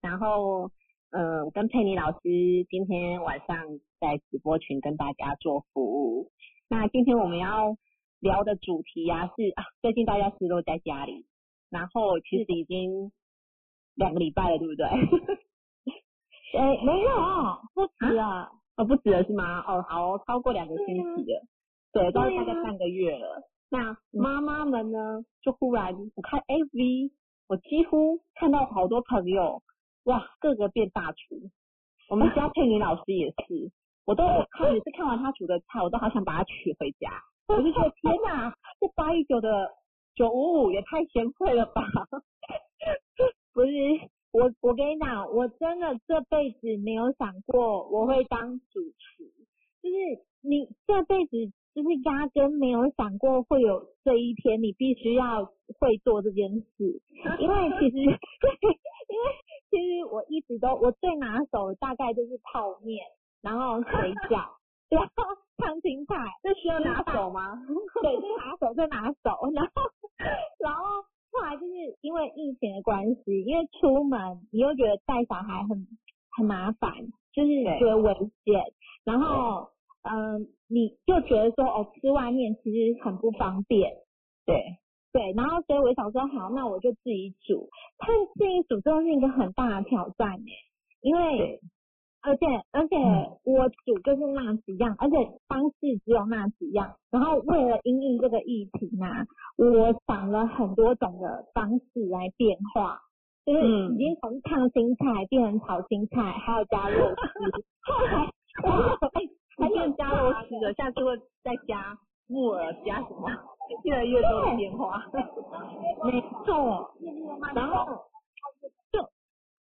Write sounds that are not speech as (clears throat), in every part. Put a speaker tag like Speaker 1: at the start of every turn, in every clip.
Speaker 1: 然后，呃，我跟佩妮老师今天晚上在直播群跟大家做服务。那今天我们要聊的主题呀、是啊，最近大家是都在家里，然后其实已经两个礼拜了，对不对？(laughs)
Speaker 2: 哎，没有，不止啊，
Speaker 1: 哦，不止了是吗？哦，好哦，超过两个星期了，对，都大概半个月了。那妈妈们呢，就忽然我看 AV，我几乎看到好多朋友，哇，个个变大厨。我们家佩妮老师也是，我都看每次看完他煮的菜，我都好想把他娶回家。我就觉得天哪，这八一九的九五五也太贤惠了吧！(laughs)
Speaker 2: 不是，我我跟你讲，我真的这辈子没有想过我会当主厨，就是你这辈子就是压根没有想过会有这一天，你必须要会做这件事，因为其实 (laughs) 因为其实我一直都我最拿手的大概就是泡面，然后水饺，然后烫青菜，
Speaker 1: 这需要拿手吗？
Speaker 2: 对，最拿手，最拿手。然后，然后后来就是因为疫情的关系，因为出门你又觉得带小孩很很麻烦，就是
Speaker 1: 对
Speaker 2: 觉得危险。然后，嗯，你就觉得说哦，吃外面其实很不方便。
Speaker 1: 对，
Speaker 2: 对，然后所以我想说，好，那我就自己煮。但自己煮真的是一个很大的挑战耶，因为而且而且
Speaker 1: 嗯
Speaker 2: 我煮就是那几样，而且方式只有那几样。然后为了因应这个疫情啊，我想了很多种的方式来变化，就是
Speaker 1: 嗯
Speaker 2: 已经从烫青菜变成炒青菜，还有加肉丝。后来我有哎，
Speaker 1: 还
Speaker 2: 还有
Speaker 1: 变加肉丝的，下次会再加木耳，加什么？(laughs) 越来越多的变化。
Speaker 2: 没错，然后就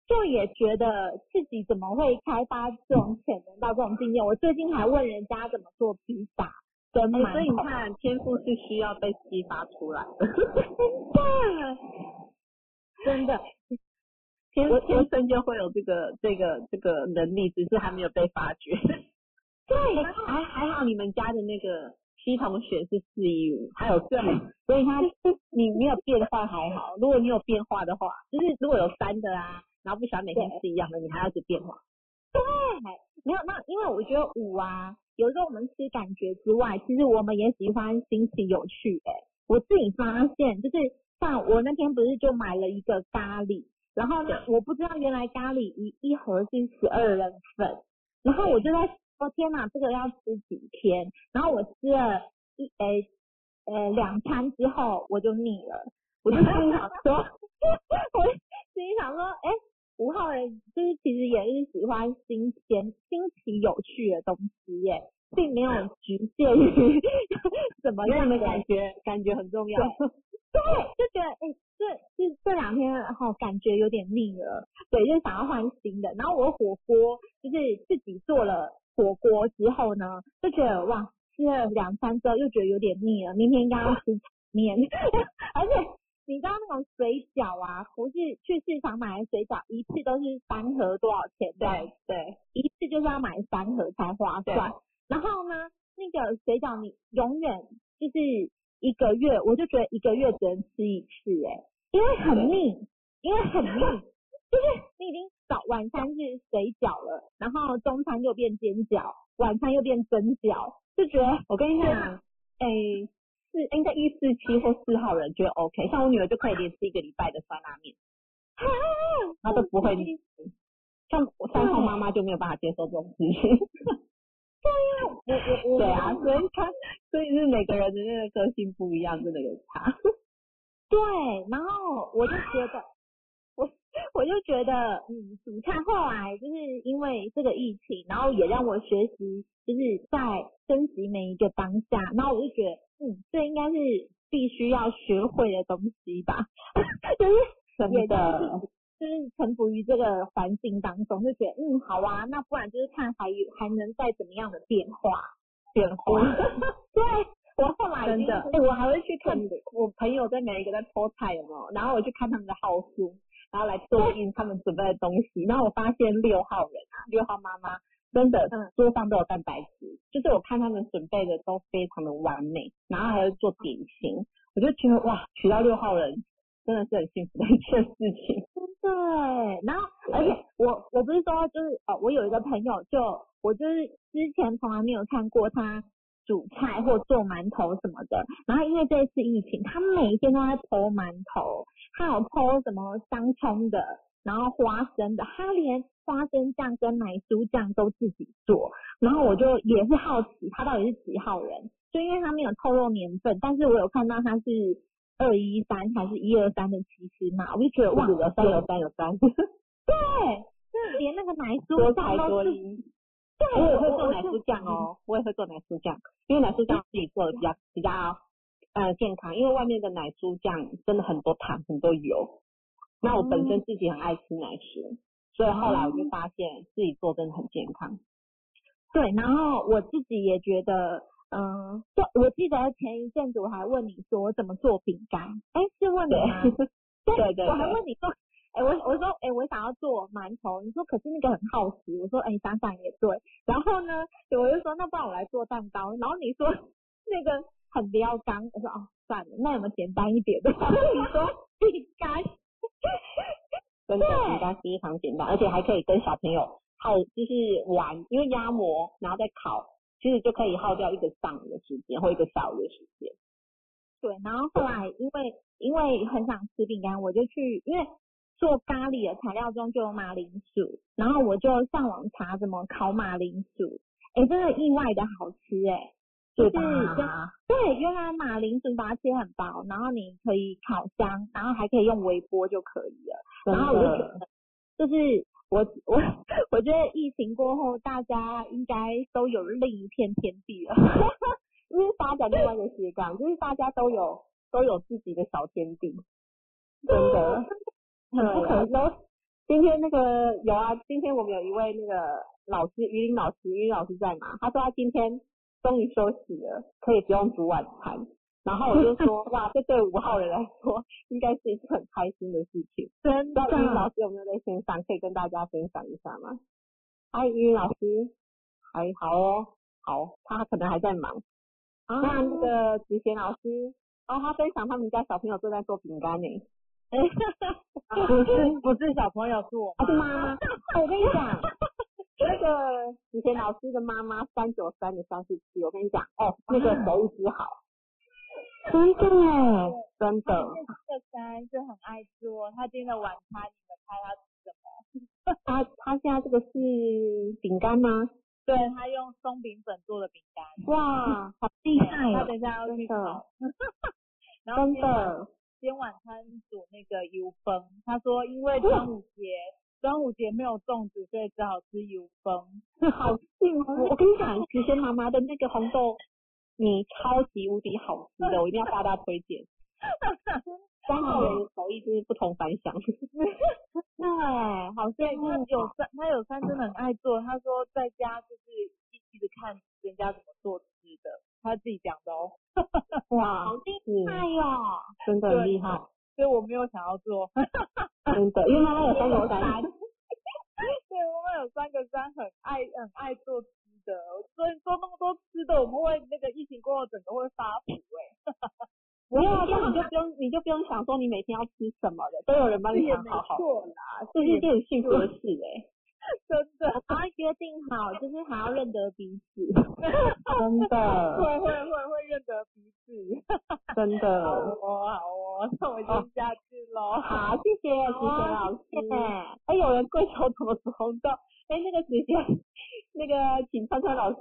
Speaker 2: 就也觉得自己怎么会开发这种潜能到这种境界。我最近还问人家怎么做披萨跟
Speaker 1: 哎
Speaker 2: 馒头，
Speaker 1: 所以你看，天赋是需要被激发出来的，(laughs)
Speaker 2: 真的
Speaker 1: 天
Speaker 2: 我
Speaker 1: 天生就会有这个这个这个能力，只是还没有被发掘。
Speaker 2: 对，
Speaker 1: 还还好你们家的那个 C 同学是四一五，还有
Speaker 2: 对
Speaker 1: 四，所以他你没有变化还好。如果你有变化的话，就是如果有三的啊，然后不喜欢每天吃一样的，你还要去变化。
Speaker 2: 对没有那因为我觉得五啊，有时候我们吃感觉之外，其实我们也喜欢新奇有趣、欸。我自己发现，就是像我那天不是就买了一个咖喱，然后呢，我不知道原来咖喱一一盒是十二人份，然后我就在说天哪，这个要吃几天？然后我吃了一诶呃两餐之后我就腻了，我就心里想说，(laughs) 我心里想说，哎、五号人就是其实也是喜欢新鲜、新奇、有趣的东西耶，并没有局限于怎么样的
Speaker 1: 感觉感觉很重要。
Speaker 2: 对，就觉得哎、这这这两天哈、感觉有点腻了，对，就想要换新的。然后我火锅就是自己做了火锅之后呢，就觉得哇，吃了两餐之后又觉得有点腻了，明天应该要吃炒面，(laughs) 而且。你知道那种水饺啊，不是去市场买的水饺，一次都是三盒多少钱？
Speaker 1: 对对，
Speaker 2: 一次就是要买三盒才划算。然后呢，那个水饺你永远就是一个月，我就觉得一个月只能吃一次、哎，因为很腻，因为很腻，就是你已经早晚餐是水饺了，然后中餐又变煎饺，晚餐又变蒸饺，就觉得
Speaker 1: 我跟你讲，哎、是应该一四七或四号人觉得 OK，像我女儿就可以连吃一个礼拜的酸辣面，她都不会腻。像我三号妈妈就没有办法接受这种事情。(laughs)
Speaker 2: 我我我
Speaker 1: 对啊，所以她所以是每个人的那个个性不一样，真的有差。(laughs)
Speaker 2: 对，然后我就觉得，我 (laughs) 我就觉得，嗯，主菜后来就是因为这个疫情，然后也让我学习，就是在珍惜每一个当下，然后我就觉得，嗯，这应该是必须要学会的东西吧，(laughs) 就是
Speaker 1: 真
Speaker 2: 也就
Speaker 1: 的
Speaker 2: 是就是臣服于这个环境当中，就觉得，嗯，好啊，那不然就是看还有还能再怎么样的变化，
Speaker 1: 变化。(laughs)
Speaker 2: 对。我后来
Speaker 1: 真的，
Speaker 2: 哎
Speaker 1: 哎、我还会去看我朋友在每一个在偷菜有没有，然后我去看他们的号数，然后来对应他们准备的东西，然后我发现六号人啊，六号妈妈真的
Speaker 2: 嗯。
Speaker 1: 桌上都有蛋白质，就是我看他们准备的都非常的完美，然后还有做点心，我就觉得哇，娶到六号人真的是很幸福的一件事情。(laughs)
Speaker 2: 真的哎，然后而且我我不是说就是哦，我有一个朋友就我就是之前从来没有看过他煮菜或做馒头什么的，然后因为这次疫情，他每天都在剖馒头，还有剖什么香葱的，然后花生的，他连花生酱跟奶酥酱都自己做，然后我就也是好奇他到底是几号人，就因为他没有透露年份，但是我有看到他是二一三还是一二三的骑士嘛，我就觉得哇，
Speaker 1: 有三有三有三，
Speaker 2: 对，就连那个奶酥
Speaker 1: 多
Speaker 2: 酱都是，
Speaker 1: 艺。
Speaker 2: 对，
Speaker 1: 我也会做奶酥酱哦，(laughs) 我也会做奶酥酱，因为奶酥酱自己做的比较比较呃健康，因为外面的奶酥酱真的很多糖很多油，那我本身自己很爱吃奶酥，所以后来我就发现自己做真的很健康。
Speaker 2: 对，然后我自己也觉得，嗯，对，我记得前一阵子我还问你说我怎么做饼干，哎，是问你吗？
Speaker 1: 对 (laughs) 对
Speaker 2: 我还问你说，哎，我我说，哎，我想要做馒头，你说可是那个很耗时，我说，哎，想想也对，然后呢，对我就说那不然我来做蛋糕，然后你说那个很撩干，我说哦算了，那有没有简单一点的？(laughs) 你说饼干，
Speaker 1: 真的
Speaker 2: 对
Speaker 1: 饼干非常简单，而且还可以跟小朋友耗，就是玩，因为压模然后再烤，其实就可以耗掉一个上午的时间或一个下午的时间。
Speaker 2: 对，然后后来因为因为很想吃饼干，我就去因为做咖喱的材料中就有马铃薯，然后我就上网查怎么烤马铃薯，哎，真的意外的好吃哎，就是
Speaker 1: 对，
Speaker 2: 原来马铃薯把它切很薄，然后你可以烤箱，然后还可以用微波就可以了。然后我就觉，得，就是我我我觉得疫情过后，大家应该都有另一片天地了。
Speaker 1: 因为发展另外一个斜杠，就是大家都有都有自己的小天地，真的。很不可能。今天那个有啊，今天我们有一位那个老师，于林老师，于林老师在吗？他说他今天终于休息了，可以不用煮晚餐。然后我就说，(laughs) 哇，这对五号人来说，应该是一件很开心的事情。
Speaker 2: 真
Speaker 1: 的于林老师有没有在线上，可以跟大家分享一下吗？嗨，于林老师，还好哦，好，他可能还在忙。
Speaker 2: 啊
Speaker 1: 那那个子贤老师，哦，他分享他们家小朋友正在做饼干呢。(laughs)
Speaker 2: 不是不是小朋友是我
Speaker 1: 啊，是妈妈。我跟你讲，那个以前老师的妈妈三九三的三四七，我跟你讲，哦，那个手艺之好，真的哎，真的。
Speaker 2: 这三是很爱做，他今天的晚餐你们猜他吃什么？
Speaker 1: 他他现在这个是饼干吗？
Speaker 2: 对他用松饼粉做的饼干，
Speaker 1: 哇，好厉害哦！
Speaker 2: 他等一下要去
Speaker 1: 真的 (laughs)
Speaker 2: 今天晚餐煮那个油崩，他说因为端午节端午节没有粽子，所以只好吃油崩。
Speaker 1: 好幸福！我跟你讲，子贤妈妈的那个红豆米超级无敌好吃的，我一定要大大推荐。三号人的手艺就是不同凡响。(laughs)
Speaker 2: 对，好
Speaker 1: 对
Speaker 2: 羡慕。他有三，他有三真的很爱做。他说在家就是一一直看人家怎么做吃的，他自己讲的哦。(laughs)
Speaker 1: 哇，
Speaker 2: 好厉害哟！
Speaker 1: 真的很厉害，
Speaker 2: 所以我没有想要做。(laughs)
Speaker 1: 真的，因为妈妈有三个三，(laughs)
Speaker 2: 对，我们有三个三很爱很爱做吃的，所以做那么多吃的，我们会那个疫情过后整个会发福哎、
Speaker 1: 不要，这样你就不用，你就不用想说你每天要吃什么的，都有人帮你想好好，
Speaker 2: 错啦，
Speaker 1: 这是一件很幸福的事哎、(laughs)
Speaker 2: 真的。然后约定好，就是还要认得彼此。(laughs)
Speaker 1: 真的，
Speaker 2: 会会会会认得彼此。
Speaker 1: 真
Speaker 2: 好
Speaker 1: 的。
Speaker 2: 哦好哦，那我先下去喽。
Speaker 1: 好，谢谢子贤老师。哎，有人跪求怎么煮红豆？哎，那个子贤，那个请川川老师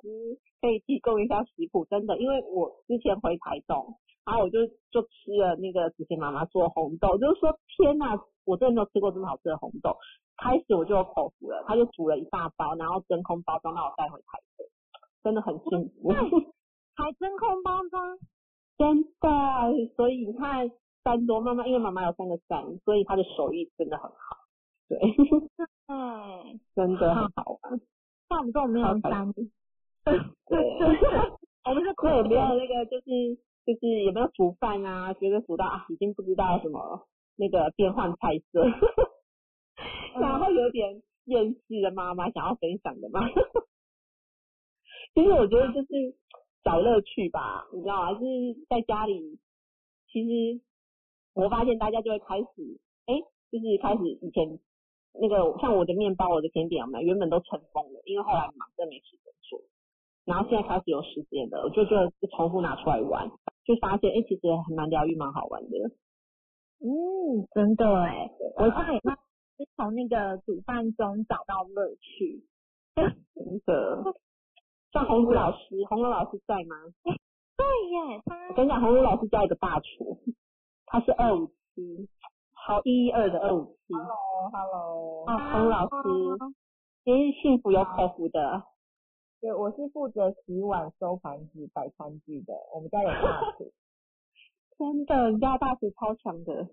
Speaker 1: 可以提供一下食谱，真的，因为我之前回台东，然后我就就吃了那个子贤妈妈做红豆，就是说天呐，我真的没有吃过这么好吃的红豆。开始我就有口福了，他就煮了一大包，然后真空包装让我带回台北，真的很幸福。(laughs)
Speaker 2: 还真空包装，
Speaker 1: 真的，所以你看三多妈妈，因为妈妈有三个三，所以她的手艺真的很好，对，
Speaker 2: 嗯，(laughs)
Speaker 1: 真的很好玩。
Speaker 2: 像我们这种没有三，(laughs)
Speaker 1: 对，
Speaker 2: 我们是
Speaker 1: 那有没有那个就是就是有没有煮饭啊？觉得煮到啊已经不知道什么那个变换菜色，然后有点厌世的妈妈想要分享的吗？(laughs) 其实我觉得就是找乐趣吧，你知道吗？就是在家里，其实我发现大家就会开始，哎，就是开始以前那个像我的面包、我的甜点有没有？原本都尘封了，因为后来忙，真没时间做。然后现在开始有时间了，我就觉得重复拿出来玩，就发现哎、其实还蛮疗愈、蛮好玩的。
Speaker 2: 嗯，真的哎，我现在也慢慢是从那个煮饭中找到乐趣。(laughs)
Speaker 1: 真的。像红茹老师，红茹老师在吗？(laughs)
Speaker 2: 对耶，他
Speaker 1: 我跟你讲，红茹老师叫一个大厨，他是二五七，好一一二的二五七。
Speaker 3: Hello，Hello，
Speaker 1: 啊，红茹老师，也是幸福有口福的。
Speaker 3: 对，我是负责洗碗、收盘子、摆餐具的。我们家有大厨。(laughs)
Speaker 1: 真的，你家大厨超强的，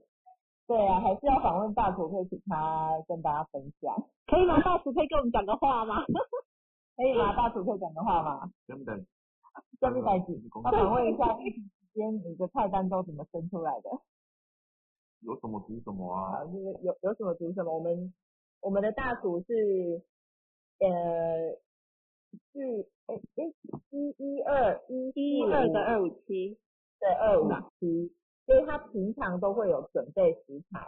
Speaker 3: 对啊，还是要访问大厨，可以请他跟大家分享。
Speaker 1: 可以吗？大厨可以跟我们讲个话吗？(laughs)
Speaker 3: 可以吗？大厨可以讲个话吗？
Speaker 4: 真的，
Speaker 3: 下面来请
Speaker 4: 公
Speaker 3: 要访问一下疫情期间你的菜单都怎么生出来的？
Speaker 4: 有什么煮什么
Speaker 3: 啊，
Speaker 4: 啊？
Speaker 3: 就是有有什么煮什么？我们我们的大厨是呃是哎哎一一二一
Speaker 1: 一二的二五七，
Speaker 3: 对二五七，所以他平常都会有准备食材，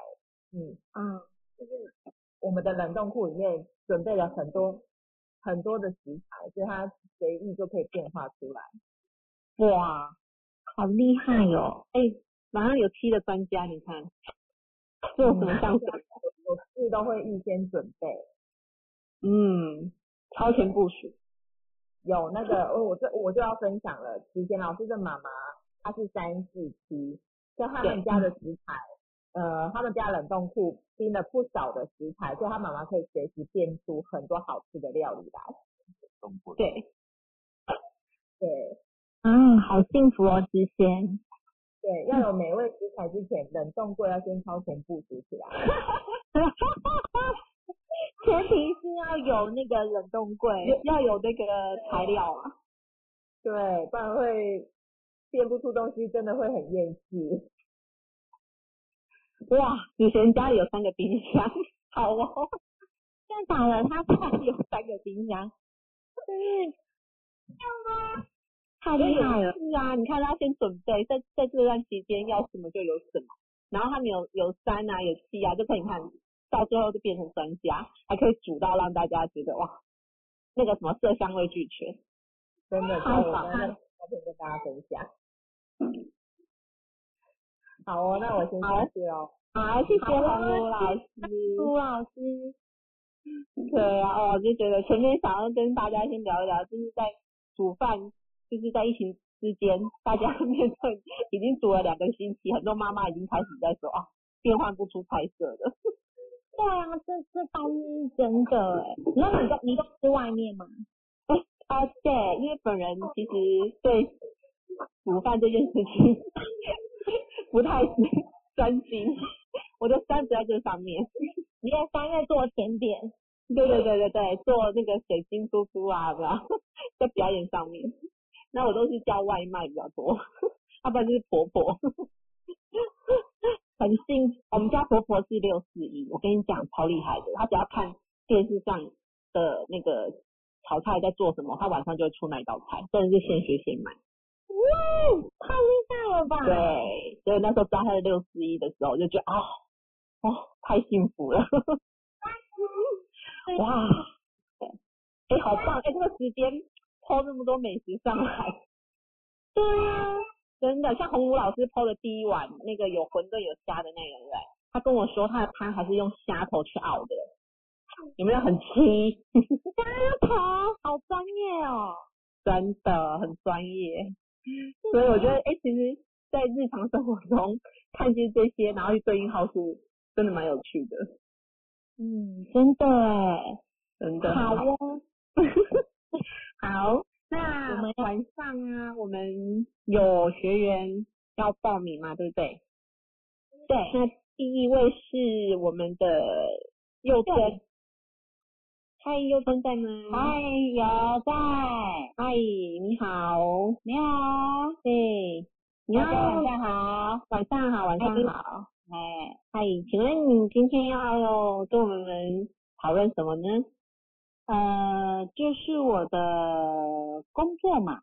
Speaker 3: 嗯，
Speaker 2: 嗯，
Speaker 3: 就是我们的冷冻库里面准备了很多很多的食材，所以他随意就可以变化出来。
Speaker 1: 哇，
Speaker 2: 好厉害哦。
Speaker 1: 哎、马上有七的专家，你看，做什么像什么？
Speaker 3: 我事都会预先准备，
Speaker 1: 嗯，超前部署。
Speaker 3: 有那个我我这我就要分享了，齐贤老师的妈妈她是三四七，所以他们家的食材，呃，他们家冷冻库冰了不少的食材，所以他妈妈可以随时变出很多好吃的料理来。
Speaker 1: 对，
Speaker 3: 对
Speaker 2: 嗯，好幸福哦，之前。
Speaker 3: 对，要有美味食材之前，冷冻柜要先超前部署起来。(laughs)
Speaker 2: 前提是要有那个冷冻柜。
Speaker 1: 要有那个材料啊。
Speaker 3: 对，不然会变不出东西，真的会很厌世。
Speaker 1: 哇，以前家里有三个冰箱，好哦。
Speaker 2: 真的假的？他家里有三个冰箱，真是太厉害了。
Speaker 1: 是啊，你看他先准备，在在这段期间要什么就有什么，然后他们有有三啊，有七啊，就可以看到最后就变成专家，还可以煮到让大家觉得哇，那个什么色香味俱全。
Speaker 3: 真的，
Speaker 1: 太
Speaker 3: 所以我
Speaker 1: 棒了
Speaker 3: 们照片跟大家分享。好哦，那我先
Speaker 1: 好
Speaker 3: 下去喽。
Speaker 1: 好，谢谢红茹老师。
Speaker 2: 朱老师，
Speaker 1: 对啊，我，就觉得前面想要跟大家先聊一聊，就是在煮饭，就是在疫情之间，大家 (laughs) 面对已经煮了两个星期，很多妈妈已经开始在说啊，变换不出菜色了。
Speaker 2: 对啊，这这倒是真的哎。那你都你都吃外面吗？
Speaker 1: 啊，对，因为本人其实对煮饭这件事情 (laughs) 不太专心，我就专注在这上面。
Speaker 2: 你在三月做甜点，
Speaker 1: 对对对对对，做那个水晶酥酥啊，有没有在表演上面。那我都是叫外卖比较多，要不然就是婆婆。很幸，我们家婆婆是六四一，我跟你讲超厉害的，她只要看电视上的那个炒菜在做什么，他晚上就会出那一道菜，真的是现学现卖。
Speaker 2: 哇，太厉害了吧？
Speaker 1: 对，所以那时候知道她是六四一的时候，我就觉得哦，哦，太幸福了。哇，对，哎、好棒！哎、这个时间抛那么多美食上来，对啊，真的，像洪武老师抛的第一碗那个有馄饨有虾的那个，对不对？他跟我说他的汤还是用虾头去熬的，有没有很气？(laughs)
Speaker 2: 虾头，好专业哦。
Speaker 1: 真的很专业，所以我觉得，哎、其实，在日常生活中看见这些，然后去对应号数，真的蛮有趣的，
Speaker 2: 嗯，真的哎。
Speaker 1: 真的。
Speaker 2: 好哦。(laughs)
Speaker 1: 好，那
Speaker 2: 我们
Speaker 1: 晚上啊，我们有学员要报名嘛，对不对？
Speaker 2: 对，
Speaker 1: 那第一位是我们的幼珍，嗨，佑珍在吗？
Speaker 2: 嗨，有在，
Speaker 1: 嗨，你好，
Speaker 2: 你好，
Speaker 1: 对，你好，
Speaker 2: 晚上好。
Speaker 1: 晚上好，晚上好，哎，嗨，请问你今天要跟我们讨论什么呢？
Speaker 2: 呃，就是我的工作嘛，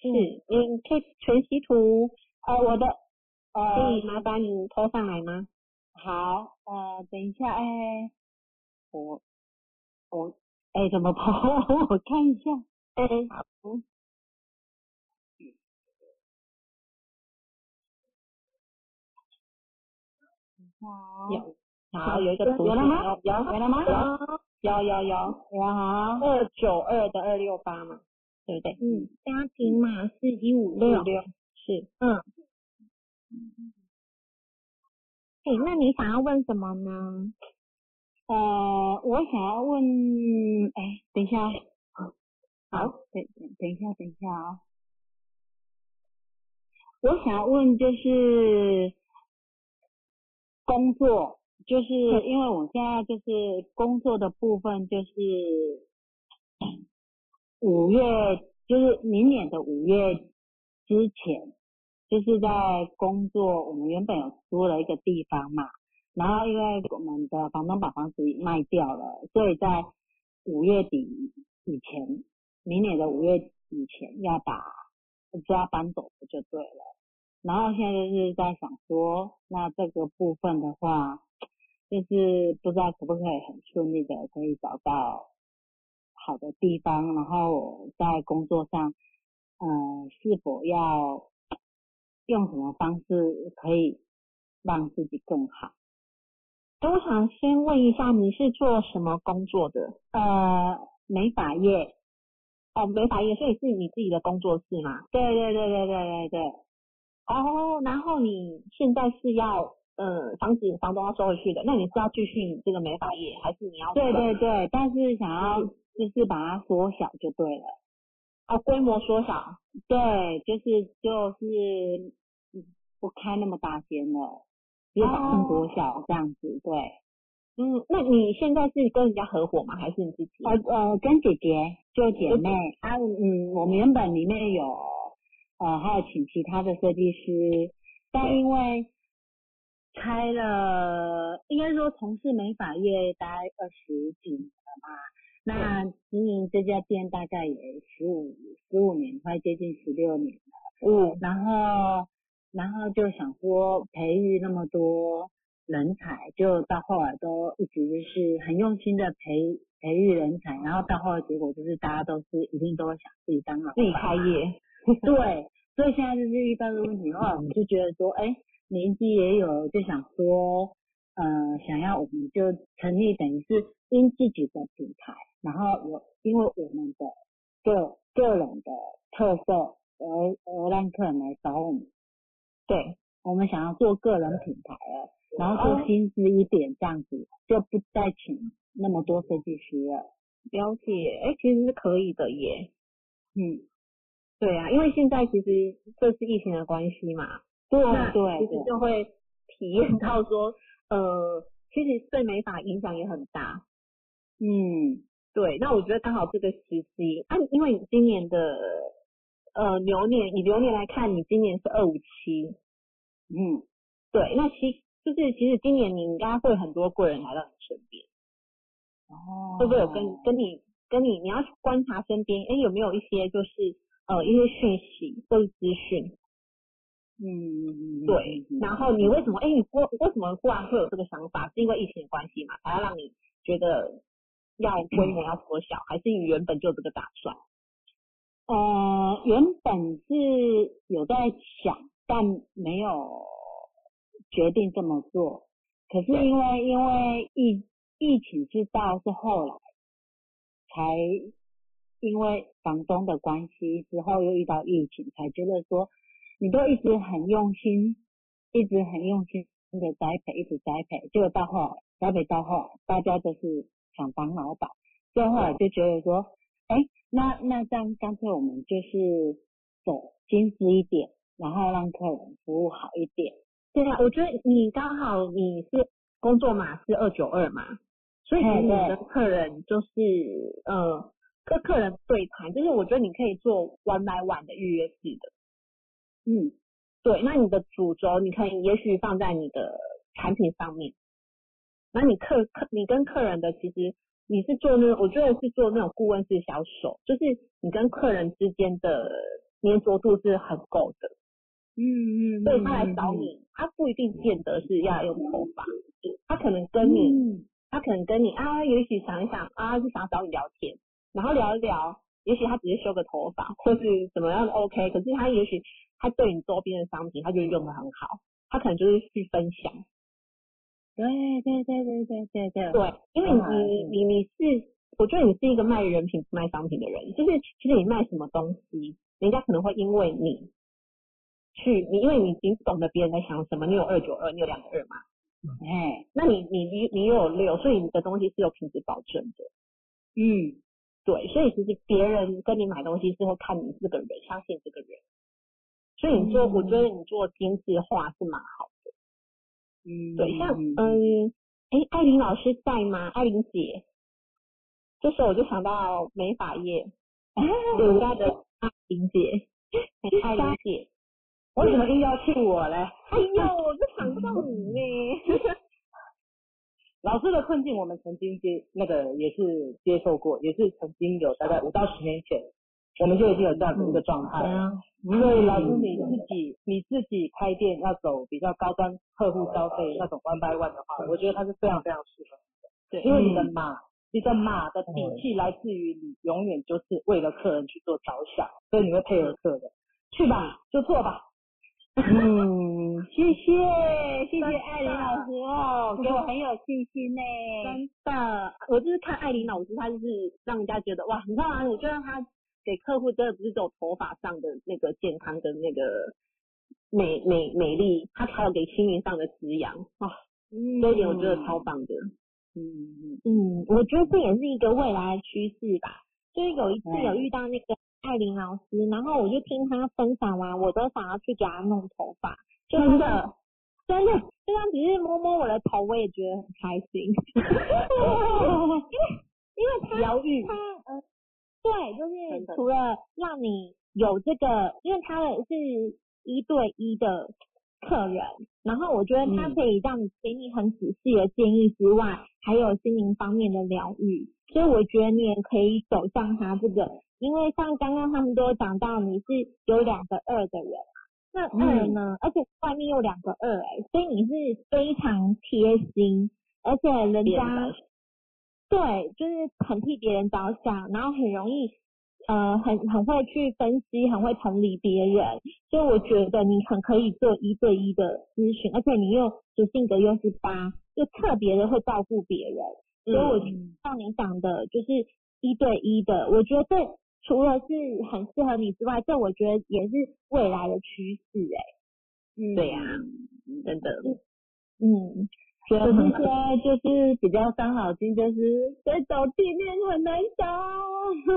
Speaker 1: 是，你可以全息图，
Speaker 2: 呃，我的，
Speaker 1: 可
Speaker 2: 呃，
Speaker 1: 以麻烦你拖上来吗？
Speaker 2: 好，呃，等一下，哎，
Speaker 5: 我我哎怎么跑？(laughs) 我看一下，
Speaker 1: 哎，
Speaker 5: 有好有一个图
Speaker 1: 有了吗？
Speaker 5: 有有了吗？有有有有好，
Speaker 1: 二九二的二六八嘛，
Speaker 5: 对不对？
Speaker 1: 嗯，家庭码是一五六，
Speaker 5: 六是
Speaker 1: 嗯。哎，那你想要问什么呢？
Speaker 5: 呃，我想要问，哎，等一下，好，等等等一下，等一下啊、我想要问就是工作，就是因为我现在就是工作的部分，就是五月，就是明年的五月之前，就是在工作，我们原本有租了一个地方嘛，然后因为我们的房东把房子卖掉了，所以在五月底以前，明年的五月以前要把家搬走就对了。然后现在就是在想说，那这个部分的话，就是不知道可不可以很顺利的可以找到好的地方，然后在工作上，呃，是否要用什么方式可以让自己更好？
Speaker 1: 哎，我想先问一下，你是做什么工作的？
Speaker 5: 呃，美发业，
Speaker 1: 哦，美发业，所以是你自己的工作室吗？
Speaker 5: 对对对对对对对，
Speaker 1: 哦，然后你现在是要呃房子房东要收回去的，那你是要继续你这个美发业，还是你要
Speaker 5: 对对对，但是想要就是把它缩小就对了。
Speaker 1: 哦规模缩小？
Speaker 5: 对，就是就是嗯不开那么大间了，就是把更多小这样子。对，
Speaker 1: 嗯，那你现在是跟人家合伙吗？还是你自己？
Speaker 5: 呃呃，跟姐姐就姐妹啊，嗯，我们原本里面有呃还有请其他的设计师，但因为开了，应该说从事美发业大概二十几年了嘛。那经营这家店大概也十五十五年，快接近十六年了。
Speaker 1: 嗯，
Speaker 5: 然后然后就想说培育那么多人才，就到后来都一直就是很用心的培培育人才，然后到后来结果就是大家都是一定都会想自己当老
Speaker 1: 自己开业。
Speaker 5: 对，所以现在就是遇到这个问题的话，我们就觉得说，哎，年纪也有，就想说，呃，想要我们就成立等于是因自己的品牌，然后我因为我们的个个人的特色，而而让客人来找我们。对，我们想要做个人品牌了，然后做精致一点这样子，就不再请那么多设计师了。
Speaker 1: 了解，哎，其实是可以的耶。
Speaker 5: 嗯，
Speaker 1: 对啊，因为现在其实这是疫情的关系嘛，
Speaker 5: 对
Speaker 1: 那
Speaker 5: 对
Speaker 1: 其实就会体验到说，呃，其实对美发影响也很大。
Speaker 5: 嗯，
Speaker 1: 对，那我觉得刚好这个时机，啊，因为你今年的呃流年，以流年来看，你今年是二五七，
Speaker 5: 嗯，
Speaker 1: 对，那其就是其实今年你应该会很多贵人来到你身边，
Speaker 5: 哦。
Speaker 1: 会不会有跟跟你跟你你要去观察身边，哎有没有一些就是呃一些讯息或者资讯，
Speaker 5: 嗯，
Speaker 1: 对，然后你为什么哎你忽为什么忽然会有这个想法？是因为疫情的关系嘛，才要让你觉得要 (clears throat) 规模要缩小，还是你原本就有这个打算？
Speaker 5: 呃，原本是有在想，但没有决定这么做。可是因为因为疫疫情是到是后来才因为房东的关系之后又遇到疫情，才觉得说你都一直很用心，一直很用心的栽培，一直栽培，结果到后来栽培到后来，大家都是想当老板，最后来就觉得说，哎，那那这样干脆我们就是走精致一点，然后让客人服务好一点。
Speaker 1: 对啊，我觉得你刚好你是工作码是二九二嘛，所以你
Speaker 5: 哎对
Speaker 1: 跟客人就是呃跟客人对谈，就是我觉得你可以做 one by one 的预约制的。
Speaker 5: 嗯，
Speaker 1: 对，那你的主轴你可以也许放在你的产品上面，那你客客你跟客人的其实你是做那种我觉得是做那种顾问式销售，就是你跟客人之间的粘着度是很够的。
Speaker 5: 嗯嗯
Speaker 1: 所以他来找你，他不一定见得是要用头发，他可能跟你
Speaker 5: 嗯
Speaker 1: 他可能跟你啊，也许想一想啊，就想找你聊天，然后聊一聊，也许他只是修个头发或是怎么样的 OK，可是他也许他对你周边的商品，他就用的很好，他可能就是去分享。
Speaker 2: 对对对对对对对，
Speaker 1: 对，因为你你你是，我觉得你是一个卖人品不卖商品的人，就是其实你卖什么东西，人家可能会因为你去你，因为你你懂得别人在想什么，你有二九二，你有两个二嘛，
Speaker 2: 哎，
Speaker 1: 那你你你你又有六，所以你的东西是有品质保证的。
Speaker 2: 嗯，
Speaker 1: 对，所以其实别人跟你买东西是会看你这个人，相信这个人。所以你做，我觉得你做精致化是蛮好的。
Speaker 2: 嗯，
Speaker 1: 对，像嗯，哎，艾琳老师在吗？艾琳姐，这时候我就想到美发业，(laughs) 我家的 (laughs) 艾琳姐，艾琳姐，
Speaker 2: 为什么硬要去我嘞？
Speaker 1: 哎呦，我就想不到 (laughs) 你呢。
Speaker 6: 老师的困境，我们曾经接那个也是接受过，也是曾经有大概五到十年前，我们就已经有这样子一个状态。
Speaker 2: 啊，
Speaker 6: 所以老师你自己你自己开店要走比较高端客户消费那种 one by one 的话，我觉得它是非常非常适合你的。
Speaker 1: 对，
Speaker 6: 因为你的马，你的马的底气来自于你永远就是为了客人去做着想，所以你会配合客人。去吧，就做吧。
Speaker 2: 嗯，(laughs) 谢谢谢谢艾琳老师哦，给我很有信心呢。
Speaker 1: 真的，我就是看艾琳老师，她就是让人家觉得哇，你知道吗？我觉得她给客户真的不是只有头发上的那个健康跟那个美美美丽，他还有给心灵上的滋养啊，这一点我觉得超棒的。
Speaker 2: 嗯嗯，我觉得这也是一个未来的趋势吧。就是有一次有遇到那个艾琳老师，然后我就听她分享完，我都想要去给她弄头发，就
Speaker 1: 真的，(laughs)
Speaker 2: 真的，就算只是摸摸我的头，我也觉得很开心。(laughs) (laughs) 因为因为他
Speaker 1: 疗愈
Speaker 2: 他呃，对，就是除了让你有这个，因为他的是一对一的客人，然后我觉得他
Speaker 1: 嗯。
Speaker 2: 可以让你给你很仔细的建议之外，还有心灵方面的疗愈，所以我觉得你也可以走向他这个，因为像刚刚他们都有讲到你是有两个二的人嘛，那二呢，而且外面有两个二哎、所以你是非常贴心，而且人家
Speaker 1: 着
Speaker 2: 对，就是很替别人着想，然后很容易，呃，很很会去分析，很会同理别人，所以我觉得你很可以做一对一的咨询，而且你又主性格又是八，就特别的会照顾别人，所以我像你讲的，就是一对一的，我觉得这除了是很适合你之外，这我觉得也是未来的趋势哎、
Speaker 6: 嗯。
Speaker 1: 对呀、真的，
Speaker 2: 嗯，
Speaker 6: 可是现在就是比较伤脑筋，就是在找地面很难找。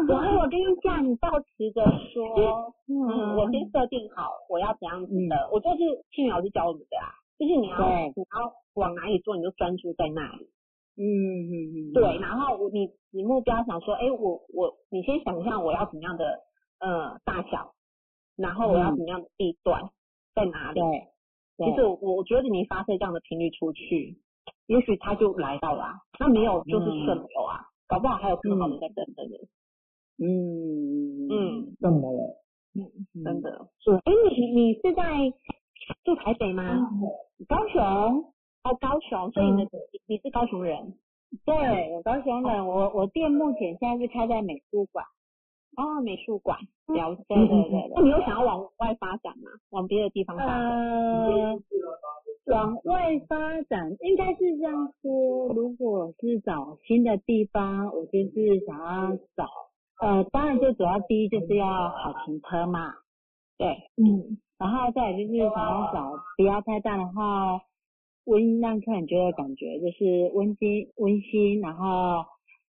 Speaker 1: 然后我跟你讲，你保持着说，(laughs) 嗯，
Speaker 2: 嗯
Speaker 1: 我先设定好我要怎样子的，我就是庆宇老师教我们的啊，就是你要你要往哪里做，你就专注在那里。
Speaker 6: 嗯嗯嗯，
Speaker 1: 对，然后我你你目标想说，哎，我我你先想象我要怎么样的呃大小，然后我要怎么样的地段、在哪里。
Speaker 6: 对，
Speaker 1: 其实我我觉得你发射这样的频率出去，也许他就来到了啊、那没有就是顺流啊，搞不好还有更好的在等着你。
Speaker 6: 嗯
Speaker 1: 嗯，
Speaker 6: 怎么了？
Speaker 1: 真的。哎，你你是在住台北吗？
Speaker 2: 高雄。
Speaker 1: 哦，高雄，所以你的、你是高雄人。
Speaker 2: 对，我高雄人，我我店目前现在是开在美术馆。
Speaker 1: 哦，美术馆，了解。
Speaker 2: 对对对
Speaker 1: 那你有想要往外发展吗？往别的地方发展？
Speaker 2: 呃，往外发展应该是这样说，如果是找新的地方，我就是想要找，呃，当然最主要第一就是要好停车嘛，
Speaker 1: 对，
Speaker 2: 嗯，然后再来就是想要找不要太大的话，温让客人觉得感觉就是温馨温馨，然后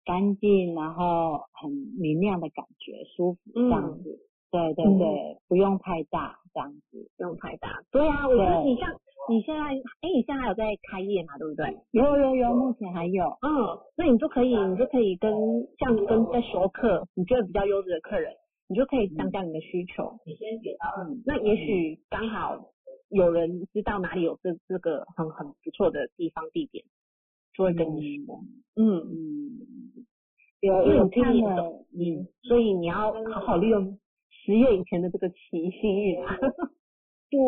Speaker 2: 干净，然后很明亮的感觉，舒服这样子。对对对，不用太大这样子。
Speaker 1: 不用太大。对啊，我觉得你像你现在，哎，你现在还有在开业嘛？对不对？
Speaker 2: 有有有，目前还有。
Speaker 1: 嗯，那你就可以，你就可以跟像跟在熟客，你觉得比较优质的客人，你就可以降价你的需求。你先给到，嗯，那也许刚好有人知道哪里有这这个很很不错的地方地点，就会跟你说。嗯，
Speaker 2: 嗯，
Speaker 1: 有
Speaker 2: 因为我
Speaker 1: 看了，
Speaker 2: 看了，
Speaker 1: 嗯，所以你要好好利用十月以前的这个奇幸运啊。(laughs)
Speaker 2: 对，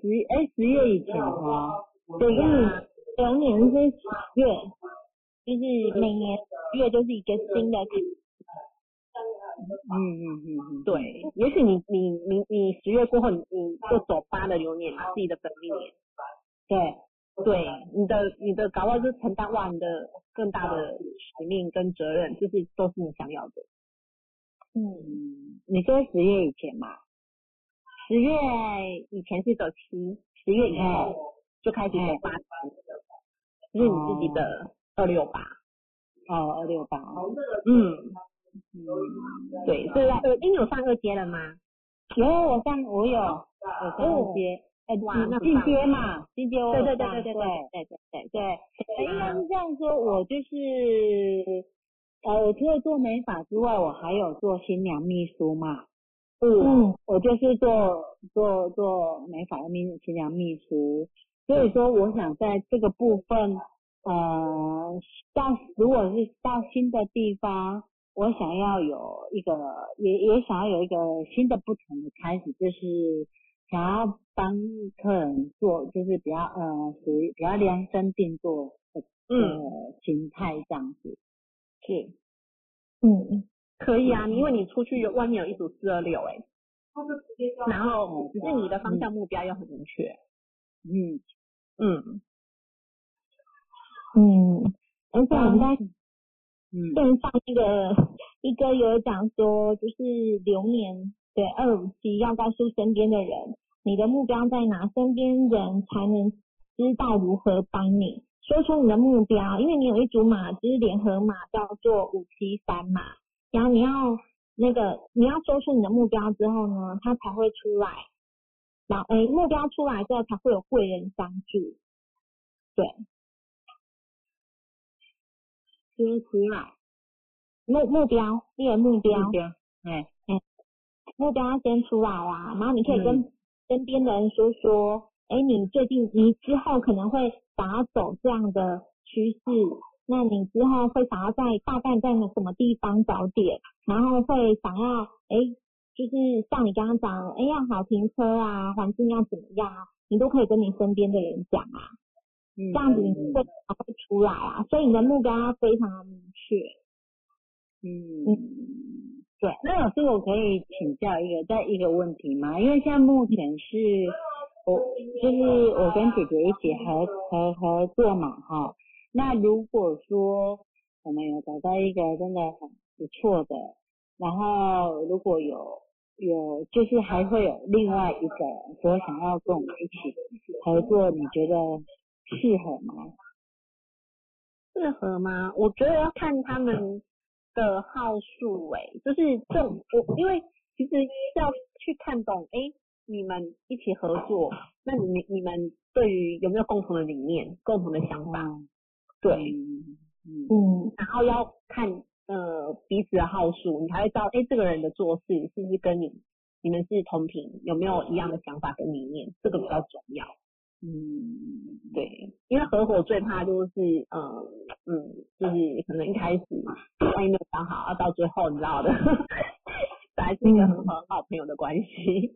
Speaker 2: 十哎十月以前哦，
Speaker 1: 对呀、
Speaker 2: 流年是十月，就是每年月就是一个新的。
Speaker 5: 嗯嗯嗯嗯，
Speaker 1: 对，也许你你你你十月过后，你你就走八的流年嘛，自己的本命年。
Speaker 5: 对，
Speaker 1: 对，你的你的搞不好就承担哇，你的更大的使命跟责任，就是都是你想要的。
Speaker 5: 嗯，你说十月以前嘛，
Speaker 1: 十月以前是走七，十月以后就开始走八十，就是你自己的二六八。
Speaker 5: 哦，二六八，
Speaker 1: 嗯，
Speaker 5: 嗯，
Speaker 1: 对，所以呃，你有上二阶了吗？
Speaker 5: 有我上我有我上二阶，进
Speaker 1: 很棒
Speaker 5: 阶嘛，进阶我
Speaker 1: 对对对对对对
Speaker 5: 对
Speaker 1: 对对对
Speaker 5: 应该是这样说，我就是呃，除了做美发之外，我还有做新娘秘书嘛。
Speaker 2: 嗯，
Speaker 5: 我就是做做做美发的秘新娘秘书，所以说我想在这个部分，呃，到如果是到新的地方，我想要有一个也也想要有一个新的不同的开始，就是想要帮客人做，就是比较呃属于比较量身定做的
Speaker 1: 嗯，
Speaker 5: 呃形态这样子。是，
Speaker 2: 嗯，
Speaker 1: 可以啊，因为你出去有外面有一组四二六哎，然后只是你的方向目标要很明确。
Speaker 5: 嗯。
Speaker 1: 嗯，
Speaker 2: 嗯，而且我们在
Speaker 5: 嗯。
Speaker 2: 线上那个一哥有讲说，就是流年对二五七要告诉身边的人，你的目标在哪，身边人才能知道如何帮你。说出你的目标，因为你有一组码，就是联合码叫做五七三嘛，然后你要那个你要说出你的目标之后呢，它才会出来，然后诶目标出来之后才会有贵人相助，对，
Speaker 5: 说出来。
Speaker 2: 目目标，你的目标，
Speaker 5: 目标，哎，
Speaker 2: 目标要先出来啊，然后你可以跟身边的人说说，哎、你最近你之后可能会想要走这样的趋势，那你之后会想要在大概在什么地方找点，然后会想要，哎、就是像你刚刚讲，哎、要好停车啊，环境要怎么样啊，你都可以跟你身边的人讲啊，
Speaker 5: 嗯
Speaker 2: 这样子你会才会出来啊，所以你的目标要非常的明确。
Speaker 5: 嗯，对。那老师，我可以请教一个再一个问题吗？因为现在目前是我就是我跟姐姐一起合合合作嘛，哈。那如果说我们有找到一个真的很不错的，然后如果有有就是还会有另外一个人说想要跟我们一起合作，你觉得适合吗？
Speaker 1: 适合吗？我觉得要看他们的号数诶、就是这我因为其实要去看懂诶、你们一起合作，那你们你们对于有没有共同的理念、共同的想法？
Speaker 5: 嗯，
Speaker 1: 对，
Speaker 5: 嗯嗯
Speaker 2: 嗯
Speaker 1: 然后要看呃彼此的号数，你才会知道诶、这个人的做事是不是跟你你们是同频，有没有一样的想法跟理念，这个比较重要。
Speaker 5: 嗯，
Speaker 1: 对，因为合伙最怕就是，嗯嗯，就是可能一开始嘛万一没有想好，要到最后你知道的，(laughs) 本来是一个很好很好朋友的关系，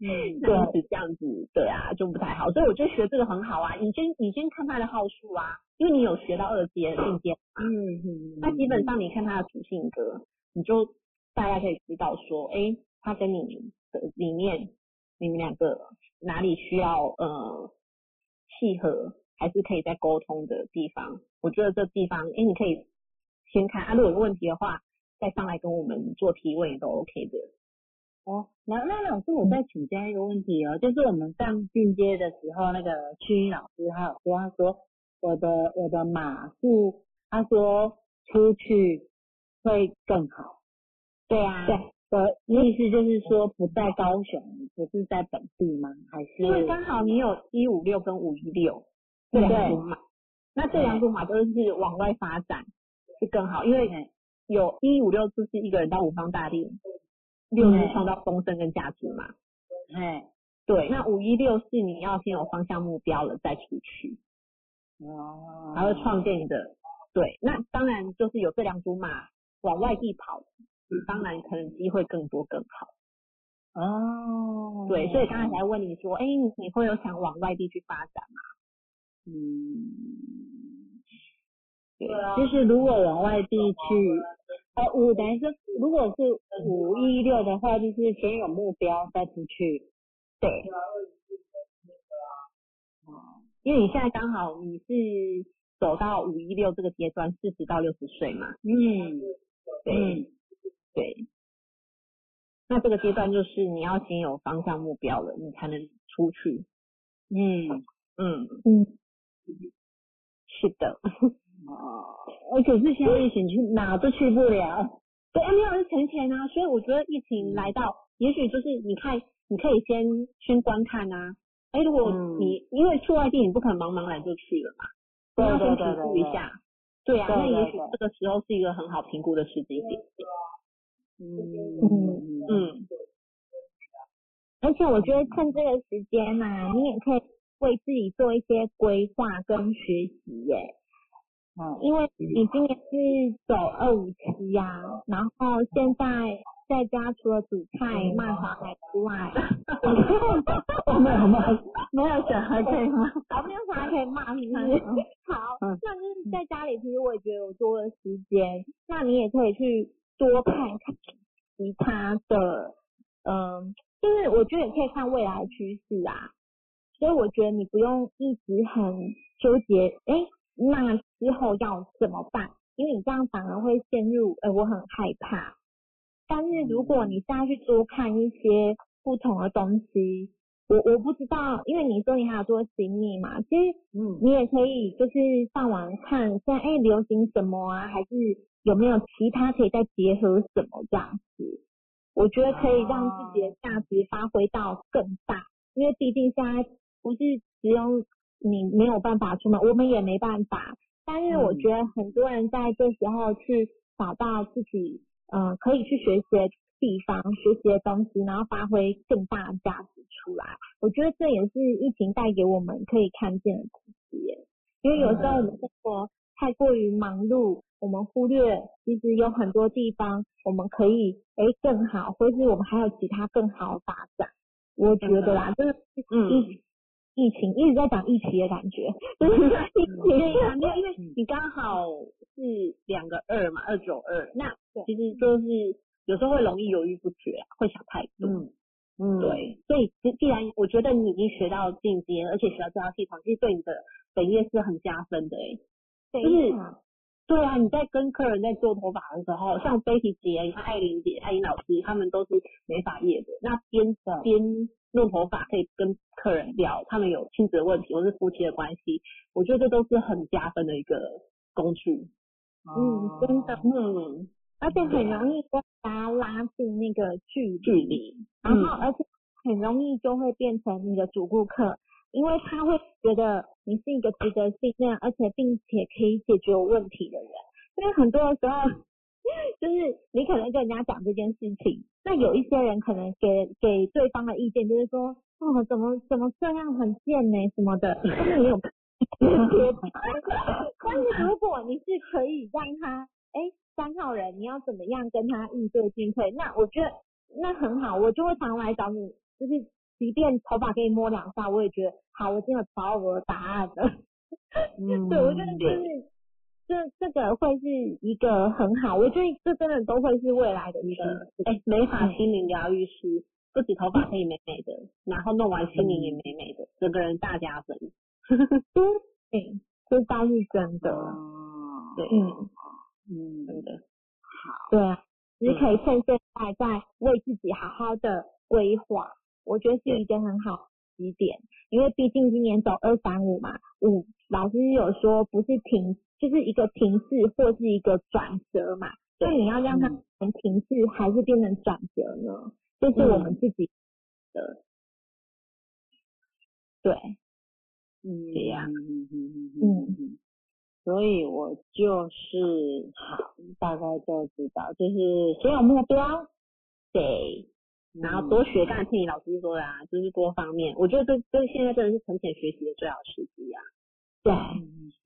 Speaker 5: 嗯，(laughs)
Speaker 1: 那因此这样子，对啊，就不太好。所以我觉得学这个很好啊，你先你先看他的号数啊，因为你有学到二阶进阶嘛，
Speaker 5: 嗯嗯，
Speaker 1: 那基本上你看他的主性格，你就大概可以知道说，哎，他跟你的里面，你们两个哪里需要呃契合，还是可以再沟通的地方。我觉得这地方，哎，你可以先看啊，如果有问题的话，再上来跟我们做提问也都 OK 的。
Speaker 5: 哦，那那老师，我再请教一个问题哦，就是我们上进阶的时候，那个曲英老师他有说，他说我的我的码数，他说出去会更好。对啊，
Speaker 2: 对
Speaker 5: 的意思就是说不在高雄，不是在本地吗？还是
Speaker 1: 因为刚好你有一五六跟五一六这两组码，那这两组码都是往外发展是更好，因为有一五六就是一个人到五方大地，六是创造丰盛跟价值嘛。
Speaker 5: 哎
Speaker 1: 对，那五一六是你要先有方向目标了再出去，
Speaker 5: 哦，
Speaker 1: 还会创建你的对。那当然就是有这两组码往外地跑，当然可能机会更多更好。
Speaker 5: 哦，
Speaker 1: 对，所以刚才才问你说，哎，你你会有想往外地去发展吗？
Speaker 5: 嗯，
Speaker 1: 对，
Speaker 5: 就是如果往外地去，呃，五等于是如果是五一六的话，就是先有目标再出去。
Speaker 1: 对，
Speaker 5: 哦，
Speaker 1: 因为你现在刚好你是走到五一六这个阶段，四十到六十岁嘛，
Speaker 5: 嗯，
Speaker 1: 对、
Speaker 5: 嗯
Speaker 1: 对。那这个阶段就是你要先有方向目标了，你才能出去。
Speaker 5: 嗯，
Speaker 1: 嗯，
Speaker 2: 嗯，
Speaker 1: 是的。(laughs)
Speaker 5: 哦，呃可是现在疫情去哪都去不了。
Speaker 1: 对，没有人存钱啊，所以我觉得疫情来到，也许就是你看，你可以先先观看啊。哎，如果
Speaker 5: 嗯
Speaker 1: 你、因为去外地，你不可能茫茫然就去了嘛，
Speaker 5: 对
Speaker 1: 你要先评估一下。对啊，那也许
Speaker 5: 对
Speaker 1: 这个时候是一个很好评估的时机点。
Speaker 5: 嗯
Speaker 1: 嗯，
Speaker 2: 而且我觉得趁这个时间嘛、你也可以为自己做一些规划跟学习耶。
Speaker 5: 嗯
Speaker 2: 因为你今年是走二五七呀，然后现在在家除了煮菜、骂小孩之外，(laughs)
Speaker 5: 我没有骂，没有小孩可以骂。(laughs)
Speaker 2: 好，没有小孩可以骂，是不是？好，
Speaker 5: 嗯
Speaker 2: 那就是在家里，其实我也觉得有多了时间，那你也可以去多看看其他的，嗯，就是我觉得也可以看未来趋势啊。所以我觉得你不用一直很纠结，哎，那之后要怎么办？因为你这样反而会陷入，哎，我很害怕。但是如果你现在去多看一些不同的东西，我我不知道，因为你说你还有做行李嘛，其实
Speaker 5: 嗯
Speaker 2: 你也可以就是上网看现在哎流行什么啊，还是有没有其他可以再结合什么这样子，我觉得可以让自己的价值发挥到更大，因为毕竟现在不是只有你没有办法出门，我们也没办法，但是我觉得很多人在这时候去找到自己嗯、呃可以去学习的地方、学习的东西，然后发挥更大的价值出来。我觉得这也是疫情带给我们可以看见的东西。因为有时候我们生活太过于忙碌，我们忽略其实有很多地方我们可以诶更好，或是我们还有其他更好的发展。我觉得啦，真的是
Speaker 1: 嗯。
Speaker 2: 疫疫情一直在讲疫情的感觉，(laughs) 就是疫情
Speaker 1: 对啊，没有，因为你刚好是两个二嘛，二九二，那其实就是有时候会容易犹豫不决啊，会想太多。
Speaker 5: 嗯嗯，
Speaker 1: 对，所以既既然我觉得你已经学到进阶，而且学到这套系统，其实对你的本业是很加分的诶、
Speaker 2: 非
Speaker 1: 就是对啊，你在跟客人在做头发的时候，像 Betty 姐、你看艾琳姐、艾琳老师，他们都是美发业的，那边边弄头发可以跟客人聊，他们有亲子的问题或是夫妻的关系，我觉得这都是很加分的一个工具。
Speaker 2: 嗯真的
Speaker 1: 嗯，
Speaker 2: 而且很容易跟大家拉近那个距离，
Speaker 1: 距离，
Speaker 2: 然后
Speaker 1: 嗯
Speaker 2: 而且很容易就会变成你的主顾客，因为他会觉得你是一个值得信任，而且并且可以解决我问题的人。因为很多的时候，(laughs) 就是你可能跟人家讲这件事情，那有一些人可能给给对方的意见就是说，哦，怎么怎么这样很贱呢什么的，但是没有 (laughs) 但是如果你是可以让他，哎，三号人你要怎么样跟他应对进退，那我觉得那很好，我就会常来找你，就是即便头发给你摸两下，我也觉得好，我今天有找到我的答案了。
Speaker 5: 嗯 (laughs)
Speaker 2: 对，我觉得就是这这个会是一个很好，我觉得这真的都会是未来的一个，
Speaker 1: 哎、美发心灵疗愈师，不止头发可以美美的，然后弄完心灵也美美的，整个人大加分。
Speaker 2: 对，(laughs) 这倒是真的，
Speaker 5: 哦，
Speaker 1: 对，
Speaker 2: 嗯，
Speaker 5: 嗯，
Speaker 1: 真的。好。
Speaker 2: 对啊，只可以趁现在在为自己好好的规划，我觉得是一个很好的起点，因为毕竟今年走二三五嘛，五老师有说不是停，就是一个停滞或是一个转折嘛，所以你要让它
Speaker 5: 嗯。
Speaker 2: 从停滞还是变成转折呢？这是我们自己的，对，
Speaker 5: 嗯，
Speaker 1: 对呀
Speaker 5: 嗯嗯嗯
Speaker 2: 嗯
Speaker 5: 嗯，所以我就是好，大概就知道，就是先有目标，
Speaker 1: 对，然后
Speaker 5: 嗯
Speaker 1: 多学，刚才听你老师说的啊，就是多方面，我觉得这这现在真的是沉潜学习的最好时机啊。
Speaker 2: 对，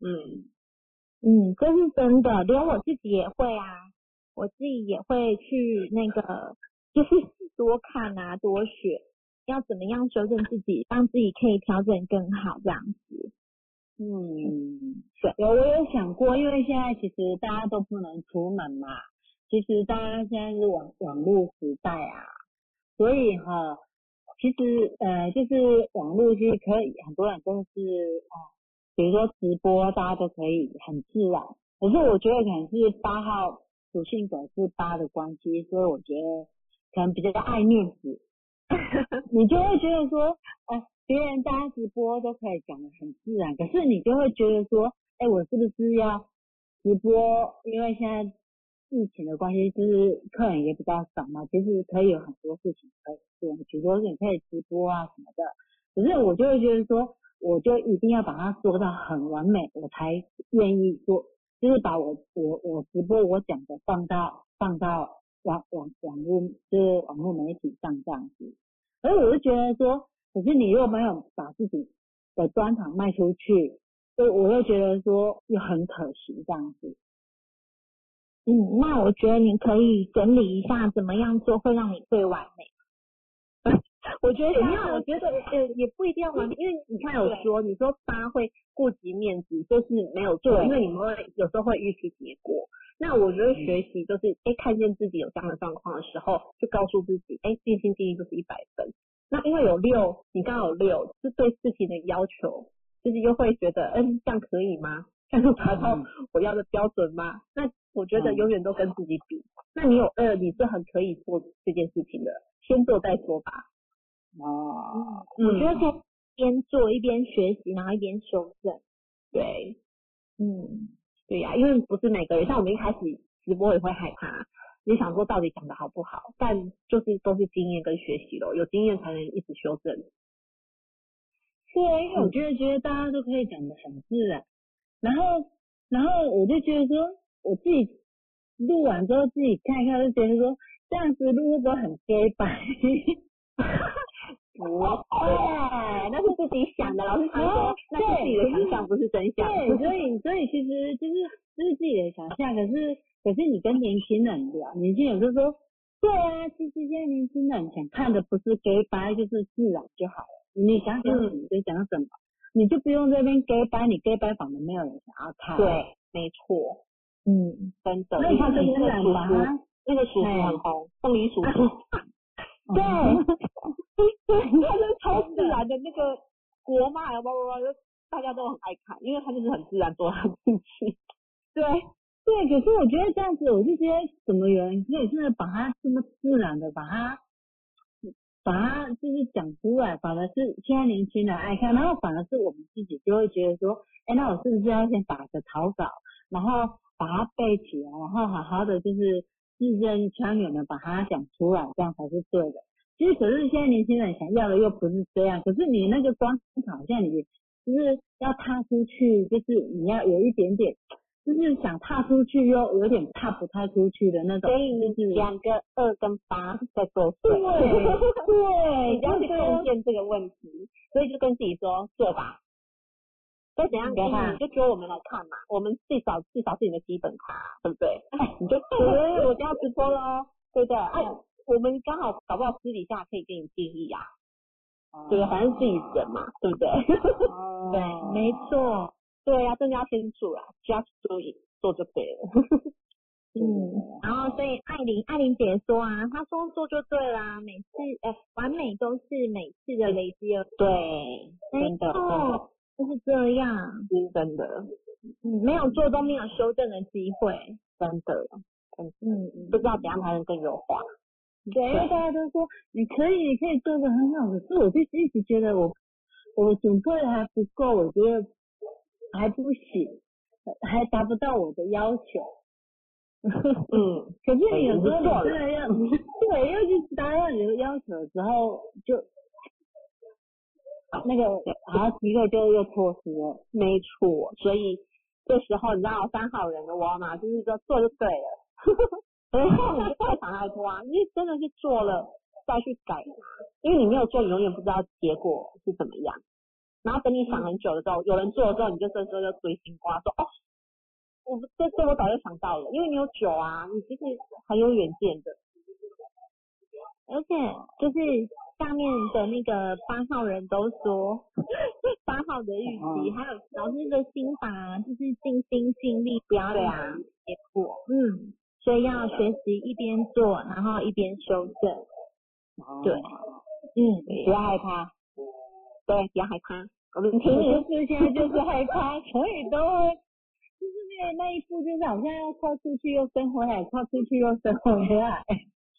Speaker 1: 嗯，
Speaker 2: 嗯，这是真的，连我自己也会啊，我自己也会去那个，就是多看啊，多学，要怎么样修正自己，让自己可以调整更好这样子。
Speaker 5: 嗯，对有我有想过，因为现在其实大家都不能出门嘛，其实大家现在是网网络时代啊，所以哈，其实呃就是网络其实可以很多人都是啊，比如说直播大家都可以很自然，可是我觉得可能是八号属性格是八的关系，所以我觉得可能比较爱面子，(laughs) 你就会觉得说，哦，别人大家直播都可以讲的很自然，可是你就会觉得说，哎，我是不是要直播？因为现在疫情的关系，就是客人也比较少嘛，其实可以有很多事情可以做，比如说你可以直播啊什么的。可是我就会觉得说，我就一定要把它做到很完美，我才愿意做，就是把我我我直播我讲的放到放到网网网络就是网络媒体上这样子。所以我就觉得说。可是你又没有把自己的专场卖出去，所以我又觉得说又很可惜这样子。
Speaker 2: 嗯，那我觉得你可以整理一下怎么样做会让你最完美。(laughs)
Speaker 1: 我觉得没有，我觉得呃也不一定要完美，因为你看有说你说八会顾及面子，就是没有做，因为你们会有时候会预期结果。那我觉得学习就是哎看见自己有这样的状况的时候，就告诉自己哎尽心尽力就是一百分。那因为有六，你刚好有六，是对事情的要求，就是又会觉得，嗯，这样可以吗？这样达到我要的标准吗？那我觉得永远都跟自己比。那你有二，你是很可以做这件事情的，先做再说吧。
Speaker 5: 哦，
Speaker 2: 我觉得可以边做一边学习，然后一边修正。
Speaker 1: 对，嗯，对呀，因为不是每个人，像我们一开始直播也会害怕。你想说到底讲的好不好？但就是都是经验跟学习咯，有经验才能一直修正。
Speaker 5: 对，因为我觉得觉得大家都可以讲的很自然，然后然后我就觉得说，我自己录完之后自己看一看，就觉得说这样子录会不会很 gay 白？(laughs)
Speaker 1: 不会，那是自己想的。老师说，那是自己的想象，不是真相。
Speaker 5: 对，所以所以其实就是就是自己的想象，可是。可是你跟年轻人聊，年轻人就说，对啊，其实现在年轻人想看的不是 gay 白，就是自然就好了。你想讲什么就讲什么，你就不用这边 gay 白，你 gay 白反正没有人想要看。
Speaker 1: 对，没错。
Speaker 5: 嗯，
Speaker 1: 真的。
Speaker 5: 那他就自然吧，
Speaker 1: 那个叔叔很红，凤梨叔叔。(laughs)
Speaker 5: 对，(laughs)
Speaker 1: 他是超自然的那个国骂，叭叭叭，就大家都很爱看，因为他就是很自然做他自己。
Speaker 5: 对。对，可是我觉得这样子，我就觉得怎么有人可以真的把它这么自然的把它，把它就是讲出来，反而是现在年轻人爱看，然后反而是我们自己就会觉得说，哎，那我是不是要先打个草稿，然后把它背起来，然后好好的就是字正腔圆的把它讲出来，这样才是对的。其实可是现在年轻人想要的又不是这样，可是你那个光好像你就是要踏出去，就是你要有一点点。就是想踏出去又有点踏不太出去的那种，
Speaker 1: 所以就是两个二跟八在作
Speaker 5: 对对，(laughs)
Speaker 1: 你要去看见这个问题，所以就跟自己说做吧。再怎样给，你就揪我们来看嘛，我们至少至少是你的基本卡，对不对？(laughs) 你就对，我就要直播喽，对不对？哎，我们刚好搞不好私底下可以给你建议啊，对不对？反正自己人嘛，对不对？(laughs)
Speaker 5: 对，没错。
Speaker 1: 对呀，真的要先做啊，just do it，做就对了。(laughs)
Speaker 2: 嗯，然后所以艾琳艾琳姐说啊，她说做就对啦，每次呃完美都是每次的累积而
Speaker 1: 对，真的，
Speaker 2: 就是这样，
Speaker 1: 是真的，
Speaker 2: 嗯，没有做都没有修正的机会，
Speaker 1: 真的，嗯，不知道怎样才能更优化。
Speaker 5: 对，因为大家都说你可以，你可以做的很好，可是我就一直觉得我我准备还不够，我觉得。还不行，还达不到我的要求。(laughs)
Speaker 1: 嗯，
Speaker 5: 可是你有时候你这样，对，又去达到你的要求的时候，就那个好机会就又错失了。
Speaker 1: 没错，所以这时候你知道三号人的我嘛，就是说做就对了。(laughs) 然后你就不会想太多啊，因为真的是做了再去改，因为你没有做，你永远不知道结果是怎么样。然后等你想很久的时候，有人做了之后，你就这时候就追星瓜说哦，我这这我早就想到了，因为你有酒啊，你其实很有远见的。
Speaker 2: 而且就是下面的那个八号人都说八号的预期，还有老师的心法就是尽心尽力，不要
Speaker 1: 对啊。
Speaker 2: 结果。嗯，所以要学习一边做，然后一边修正。对。嗯，
Speaker 5: 不要害怕，
Speaker 1: 对，不要害怕，我们听
Speaker 5: 我
Speaker 1: 你
Speaker 5: 就是现在就是害怕，(laughs) 所以都会就是那个那一步，就是好像要跨出去又升回来，跨出去又升回来。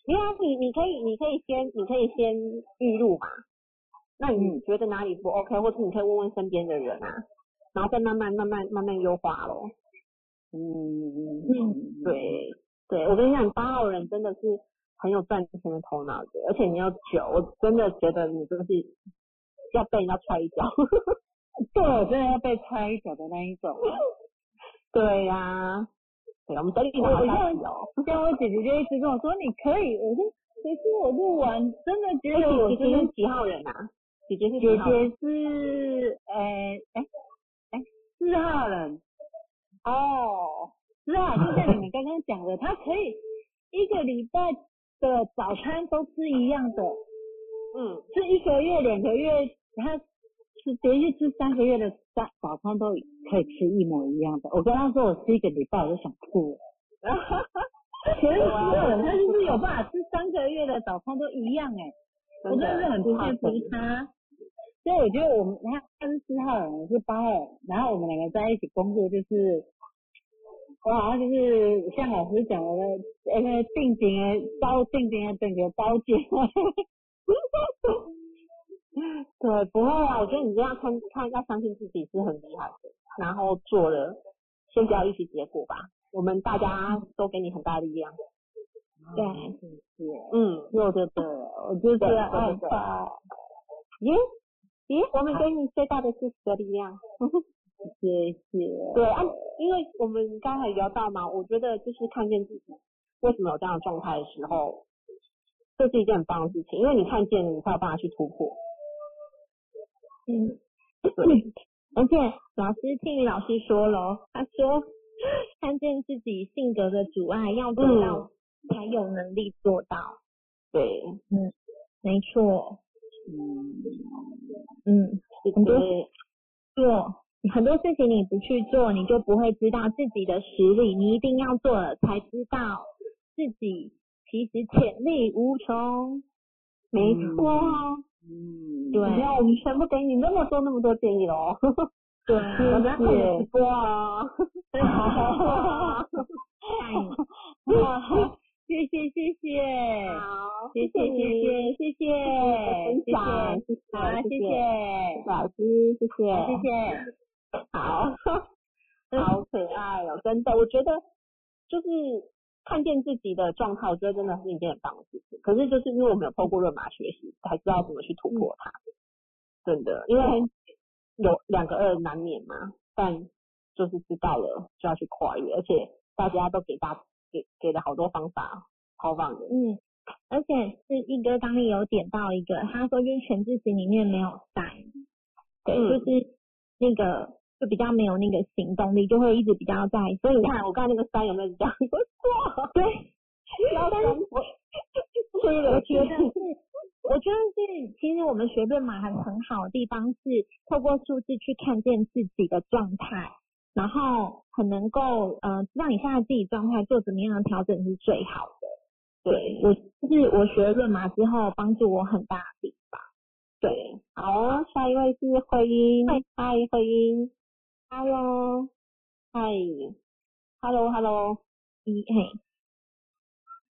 Speaker 1: 因为你你可以你可以先你可以先预录嘛，那你觉得哪里不 OK，或者你可以问问身边的人啊，然后再慢慢慢慢慢慢优化咯。
Speaker 5: 嗯嗯
Speaker 2: 嗯
Speaker 1: 对对，我跟你讲，八号人真的是很有赚钱的头脑的，而且你要久，我真的觉得你真的是要被人家踹一脚。(laughs)
Speaker 5: 对，我真的要被踹一脚的那一种。
Speaker 1: 对呀、对，我们等你
Speaker 5: 我我
Speaker 1: 好
Speaker 5: 就像我姐姐就一直跟我说你可以，我说可是我录完真的觉得我
Speaker 1: 是几号人啊？姐姐是
Speaker 5: 姐
Speaker 1: 几号人？
Speaker 5: 姐是哎哎哎四号人哦，四号就像你们刚刚讲的，他可以一个礼拜的早餐都吃一样的，
Speaker 1: 嗯，
Speaker 5: 是一个月两个月，她是连续吃三个月的早早餐都可以吃一模一样的。我跟他说我吃一个礼拜我就想吐了。可是四号人他就是有办法吃三个月的早餐都一样哎、我真的是很佩服他。所以我觉得我们他他是四号人，我是八号人，然后我们两个在一起工作，就是我好像就是像老师讲的，那个，定情的包定情的整个包间。(laughs)
Speaker 1: 对，不会啊，我觉得你这样看看要相信自己是很厉害的，然后做了，先不要预期结果吧，我们大家都给你很大力量。
Speaker 2: 对，
Speaker 1: 嗯，
Speaker 5: 对对对，我就是
Speaker 1: 对对
Speaker 5: 害
Speaker 1: 对
Speaker 5: 怕。
Speaker 1: 耶耶，我们给你最大的支持的力量。(laughs)
Speaker 5: 谢谢。
Speaker 1: 对啊，因为我们刚才聊到嘛，我觉得就是看见自己为什么有这样的状态的时候，这是一件很棒的事情，因为你看见了，你才有办法去突破。
Speaker 2: 嗯，(coughs) 而且老师听雨老师说了，他说看见自己性格的阻碍，要做到才有能力做到。
Speaker 1: 对，嗯
Speaker 2: 没错，
Speaker 5: 嗯，
Speaker 2: 嗯，
Speaker 1: 很
Speaker 2: 多做很多事情你不去做，你就不会知道自己的实力。你一定要做了，才知道自己其实潜力无穷。
Speaker 1: 没错。
Speaker 5: 嗯，
Speaker 2: 对
Speaker 1: 你看，我们全部给你那么多那么多建议喽。(laughs)
Speaker 2: 对，(laughs)
Speaker 1: 我们要看你的直播啊。
Speaker 5: 谢谢 (laughs) 谢谢，
Speaker 1: 好，
Speaker 5: 谢谢谢谢谢谢
Speaker 1: 分
Speaker 5: 谢
Speaker 1: 享，
Speaker 5: 谢，
Speaker 1: 谢谢，
Speaker 5: 好谢谢，
Speaker 1: 老师，谢谢，
Speaker 5: 谢谢。
Speaker 1: 好，好可爱哦，真的，我觉得就是看见自己的状态，我觉得真的是一件很棒的事情。可是就是因为我没有透过热马学习，才知道怎么去突破它。真的，因为有两个二难免嘛，但就是知道了就要去跨越，而且大家都给大给给了好多方法，超棒的。
Speaker 2: 嗯，而且是一哥刚刚有点到一个，他说就是全自习里面没有带，对，
Speaker 1: 嗯
Speaker 2: 就是那个就比较没有那个行动力，就会一直比较在，所以
Speaker 1: 你看我刚才那个三有没有讲？不错，
Speaker 2: 对，
Speaker 1: 但是我
Speaker 2: 所以我觉得是，我觉得是，其实我们学论马很很好的地方是透过数字去看见自己的状态，然后很能够呃知道你现在自己状态做怎么样的调整是最好的。对我就是我学了论马之后，帮助我很大的地方。
Speaker 1: 对，好，下一位是慧英，嗨，慧英，Hello，嗨，Hello，Hello，
Speaker 2: 咦嘿，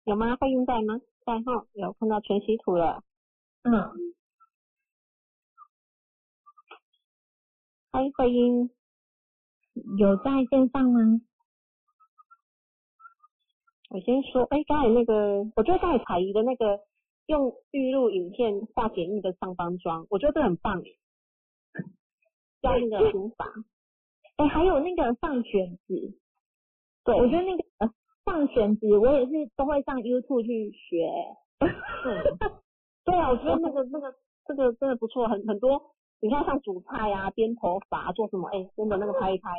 Speaker 1: 有吗？慧英在吗？在哈，有看到全息图了，
Speaker 2: 嗯，
Speaker 1: 嗨，慧英，
Speaker 2: 有在线上吗？
Speaker 1: 我先说，哎，刚才那个，我觉得刚才彩仪的那个用预录影片画简易的上方妆，我觉得这很棒耶，(laughs) 教那个书法，
Speaker 2: 哎，还有那个上卷子，
Speaker 1: 对，
Speaker 2: 我觉得那个呃上卷子我也是都会上 YouTube 去学。(laughs)
Speaker 1: 对啊，我觉得那个那个这个真的不错，很很多，你看像煮菜啊、编头发、做什么，哎，真的那个拍一拍，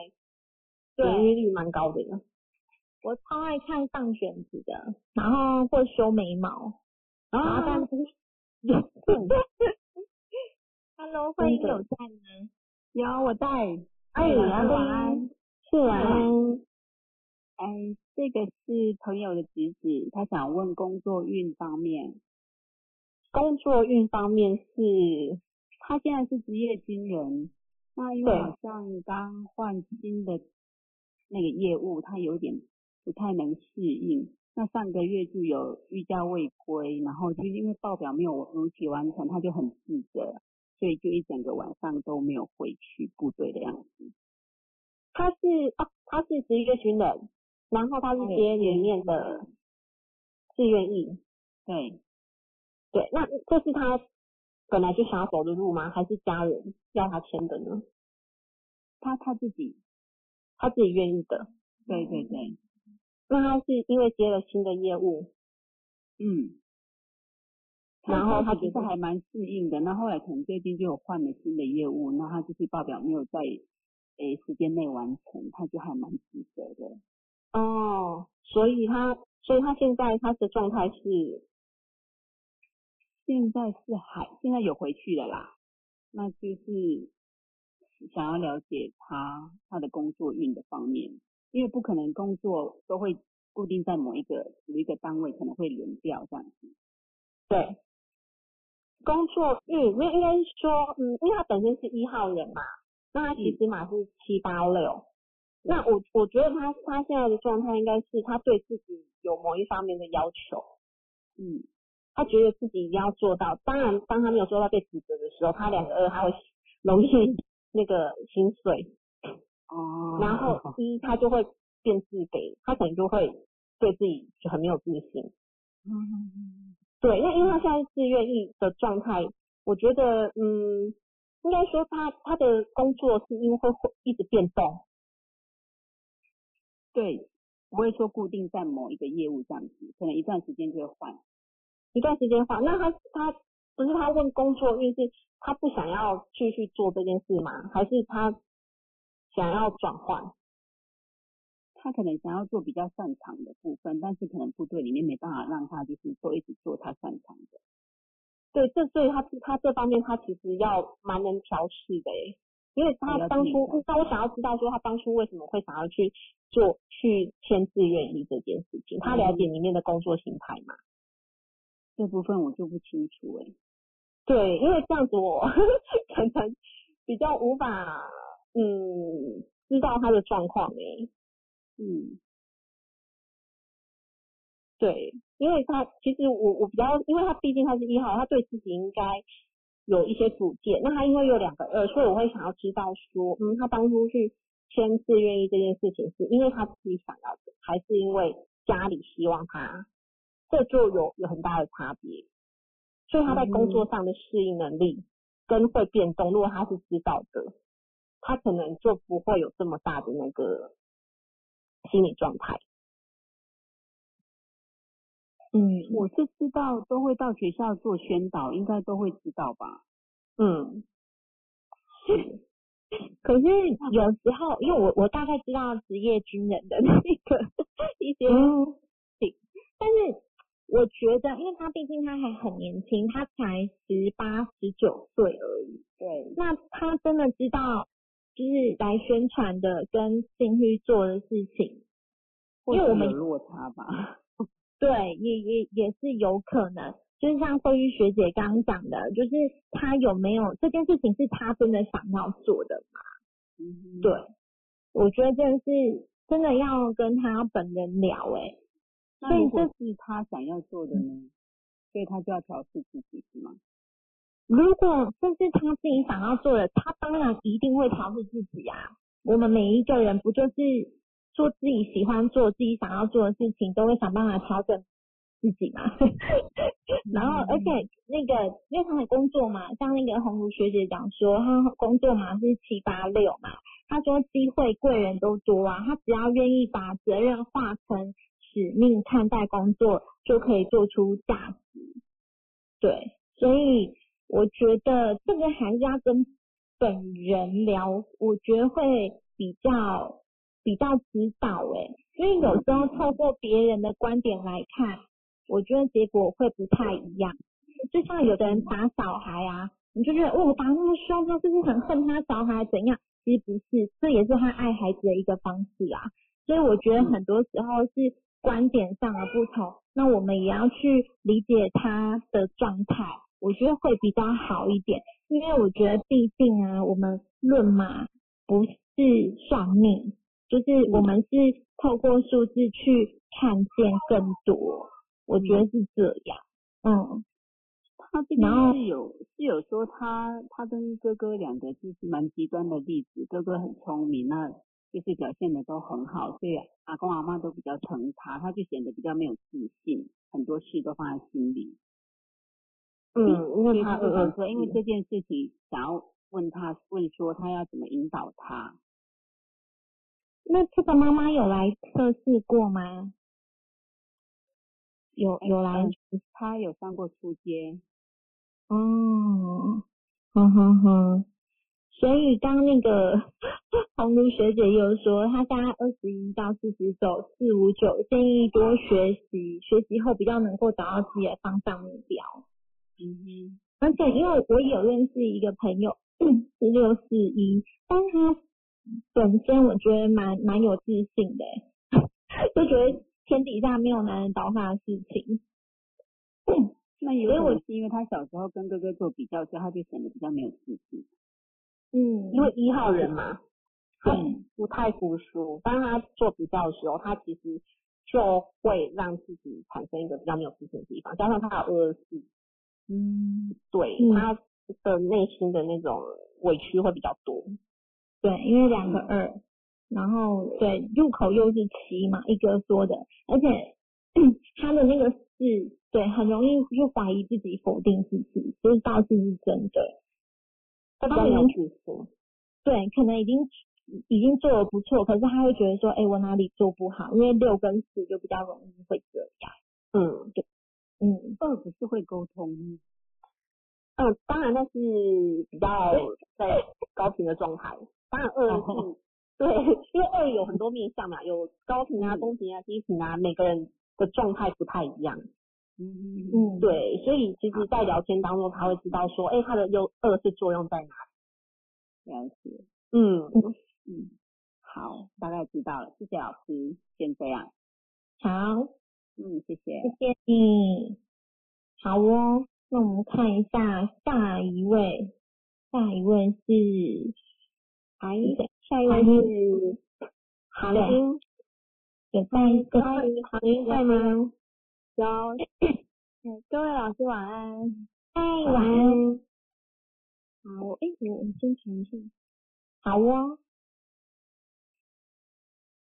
Speaker 2: 对。
Speaker 1: 点击率蛮高的。
Speaker 2: 我超爱看上卷子的，然后或修眉毛，然后但是 (laughs) (laughs) Hello，欢迎有在吗？
Speaker 7: 有我在，
Speaker 1: 哎，
Speaker 7: 晚安
Speaker 1: 晚安，是晚安。
Speaker 7: 哎，这个是朋友的侄子，他想问工作运方面。
Speaker 1: 工作运方面是，
Speaker 7: 他现在是职业军人，那因为好像刚换新的那个业务，他有点不太能适应。那上个月就有寓教未归，然后就因为报表没有如期完成，他就很自责，所以就一整个晚上都没有回去部队的样子。
Speaker 1: 他是啊，他是十一个军人，然后他是接里面的志愿役。
Speaker 7: 对，
Speaker 1: 对，那这是他本来就想要走的路吗？还是家人要他签的呢？
Speaker 7: 他他自己，
Speaker 1: 他自己愿意的。
Speaker 7: 对对对，
Speaker 1: 那他是因为接了新的业务，
Speaker 7: 嗯。
Speaker 1: 然后他
Speaker 7: 其实还蛮适应的，那后来可能最近就有换了新的业务，那他就是报表没有在诶时间内完成，他就还蛮自责的。
Speaker 1: 哦，所以他，所以他现在他的状态是，
Speaker 7: 现在是还现在有回去了啦，那就是想要了解他他的工作运的方面，因为不可能工作都会固定在某一个某一个单位，可能会轮调这样子。
Speaker 1: 对，工作运，没有应该是说，嗯，因为他本身是一号人嘛，那他其实码是七八六，那我我觉得他他现在的状态应该是他对自己有某一方面的要求，
Speaker 7: 嗯，
Speaker 1: 他觉得自己一定要做到，当然当他没有做到被指责的时候，他两个二他会容易那个心碎，
Speaker 7: 哦。
Speaker 1: 然后一他就会变自卑，他可能就会对自己就很没有自信。
Speaker 7: 嗯
Speaker 1: 对，那因为他现在是自愿意的状态，我觉得，嗯，应该说他他的工作是因为会会一直变动，
Speaker 7: 对，不会说固定在某一个业务这样子，可能一段时间就会换。
Speaker 1: 一段时间换。那他他不是他问工作运是他不想要继续做这件事吗？还是他想要转换？
Speaker 7: 他可能想要做比较擅长的部分，但是可能部队里面没办法让他就是都一直做他擅长的。
Speaker 1: 对，这所以他他这方面他其实要蛮能调试的诶，因为他当初，那我想要知道说他当初为什么会想要去做去签自愿意这件事情，他了解里面的工作形态吗？
Speaker 7: 这部分我就不清楚哎、
Speaker 1: 对，因为这样子我 (laughs) 可能比较无法嗯知道他的状况诶。
Speaker 7: 嗯，
Speaker 1: 对，因为他其实我我比较，因为他毕竟他是一号，他对自己应该有一些主见。那他因为有两个二，所以我会想要知道说，嗯，他当初去签字愿意这件事情，是因为他自己想要的，还是因为家里希望他？这就有有很大的差别。所以他在工作上的适应能力跟会变动，如果他是知道的，他可能就不会有这么大的那个心理状态。嗯，
Speaker 7: 我是知道都会到学校做宣导，应该都会知道吧？
Speaker 1: 嗯，(laughs)
Speaker 2: 可是有时候，因为我我大概知道职业军人的那个一些但是我觉得，因为他毕竟他还很年轻，他才十八十九岁而已，
Speaker 7: 对，
Speaker 2: 那他真的知道就是来宣传的跟进去做的事情，
Speaker 7: 或
Speaker 2: 因为我们
Speaker 7: 落差吧。(laughs)
Speaker 2: 对，也也也是有可能，就是像慧玉学姐刚刚讲的，就是他有没有这件事情是他真的想要做的嘛？
Speaker 7: 嗯，
Speaker 2: 对，我觉得真的是真的要跟他本人聊哎、所以这
Speaker 7: 是他想要做的呢？所以他就要调试自己是吗？
Speaker 2: 如果这是他自己想要做的，他当然一定会调试自己啊。我们每一个人不就是做自己喜欢做、自己想要做的事情，都会想办法调整自己嘛。(laughs) 然后，而且那个，因为他的工作嘛，像那个红茹学姐讲说，他工作嘛是七八六嘛，他说机会贵人都多啊，他只要愿意把责任化成使命看待工作，就可以做出价值。对，所以我觉得这个还是要跟本人聊，我觉得会比较比较指导诶、因为有时候透过别人的观点来看，我觉得结果会不太一样。就像有的人打小孩啊，你就觉得哦，打那么凶，他是不是很恨他小孩怎样？其实不是，这也是他爱孩子的一个方式啊。所以我觉得很多时候是观点上的不同，那我们也要去理解他的状态，我觉得会比较好一点。因为我觉得毕竟啊，我们论马不是算命，就是我们是透过数字去看见更多，我觉得是这样。嗯，
Speaker 7: 他这边是有是有说他他跟哥哥两个就是蛮极端的例子，哥哥很聪明，那就是表现的都很好，所以阿公阿妈都比较疼他，他就显得比较没有自信，很多事都放在心里。
Speaker 1: 嗯，因为
Speaker 7: 他
Speaker 1: 他二二
Speaker 7: 说，因为这件事情想要问他问说他要怎么引导他。
Speaker 2: 那这个妈妈有来测试过吗？有有来
Speaker 7: 嗯他有上过初阶，
Speaker 2: 哦，哼哼哼，所以刚那个 (laughs) 红炉学姐又说，她现在二十一到四十九，四五九，建议多学习，学习后比较能够找到自己的方向目标。
Speaker 7: 嗯哼，
Speaker 2: 而且因为我有认识一个朋友 (clears throat) 是六四一，但他本身我觉得蛮蛮有自信的欸，(laughs) 就觉得天底下没有男人倒他的事情。(clears throat)
Speaker 7: 那
Speaker 2: 以我
Speaker 7: 可能是因为他小时候跟哥哥做比较，所以他就显得比较没有自信。
Speaker 2: 嗯，
Speaker 1: 因为一号人嘛，他 (clears throat)
Speaker 7: 对
Speaker 1: 不太服输，当他做比较的时候，他其实就会让自己产生一个比较没有自信的地方，加上他有二二四，
Speaker 7: 嗯，
Speaker 1: 对、
Speaker 2: 嗯
Speaker 1: 他的内心的那种委屈会比较多。
Speaker 2: 对，因为两个二，然后对入口又是七嘛，一哥说的，而且 (clears throat) 他的那个四，对，很容易就怀疑自己，否定自己，就是道是是真的。
Speaker 1: 他比较没有自信，
Speaker 2: 对，可能已经已经做的不错，可是他会觉得说，哎、我哪里做不好？因为六跟四就比较容易会这样。
Speaker 1: 嗯
Speaker 2: 嗯，
Speaker 7: 二不是会沟通吗？
Speaker 1: 嗯，当然那是比较在高频的状态，当然二是。对，因为二有很多面向嘛，有高频啊、中频啊、低频啊，每个人的状态不太一样。
Speaker 7: 嗯
Speaker 2: 嗯
Speaker 1: 对，所以其实，在聊天当中，他会知道说，哎，他的优二是作用在哪里。
Speaker 7: 了解。
Speaker 1: 嗯，
Speaker 7: 嗯，好，大概知道了，谢谢老师，先这样。
Speaker 2: 好，
Speaker 7: 嗯，谢谢。
Speaker 2: 谢谢你。好哦，那我们看一下下一位，下一位是，
Speaker 1: 还
Speaker 2: 下一位是
Speaker 1: 韩英，韩英在吗？
Speaker 2: 有，(laughs)
Speaker 8: 嗯，各位老师晚安。
Speaker 2: 嗨，晚安。
Speaker 8: 好，哎，我我先停一下。
Speaker 2: 好哦，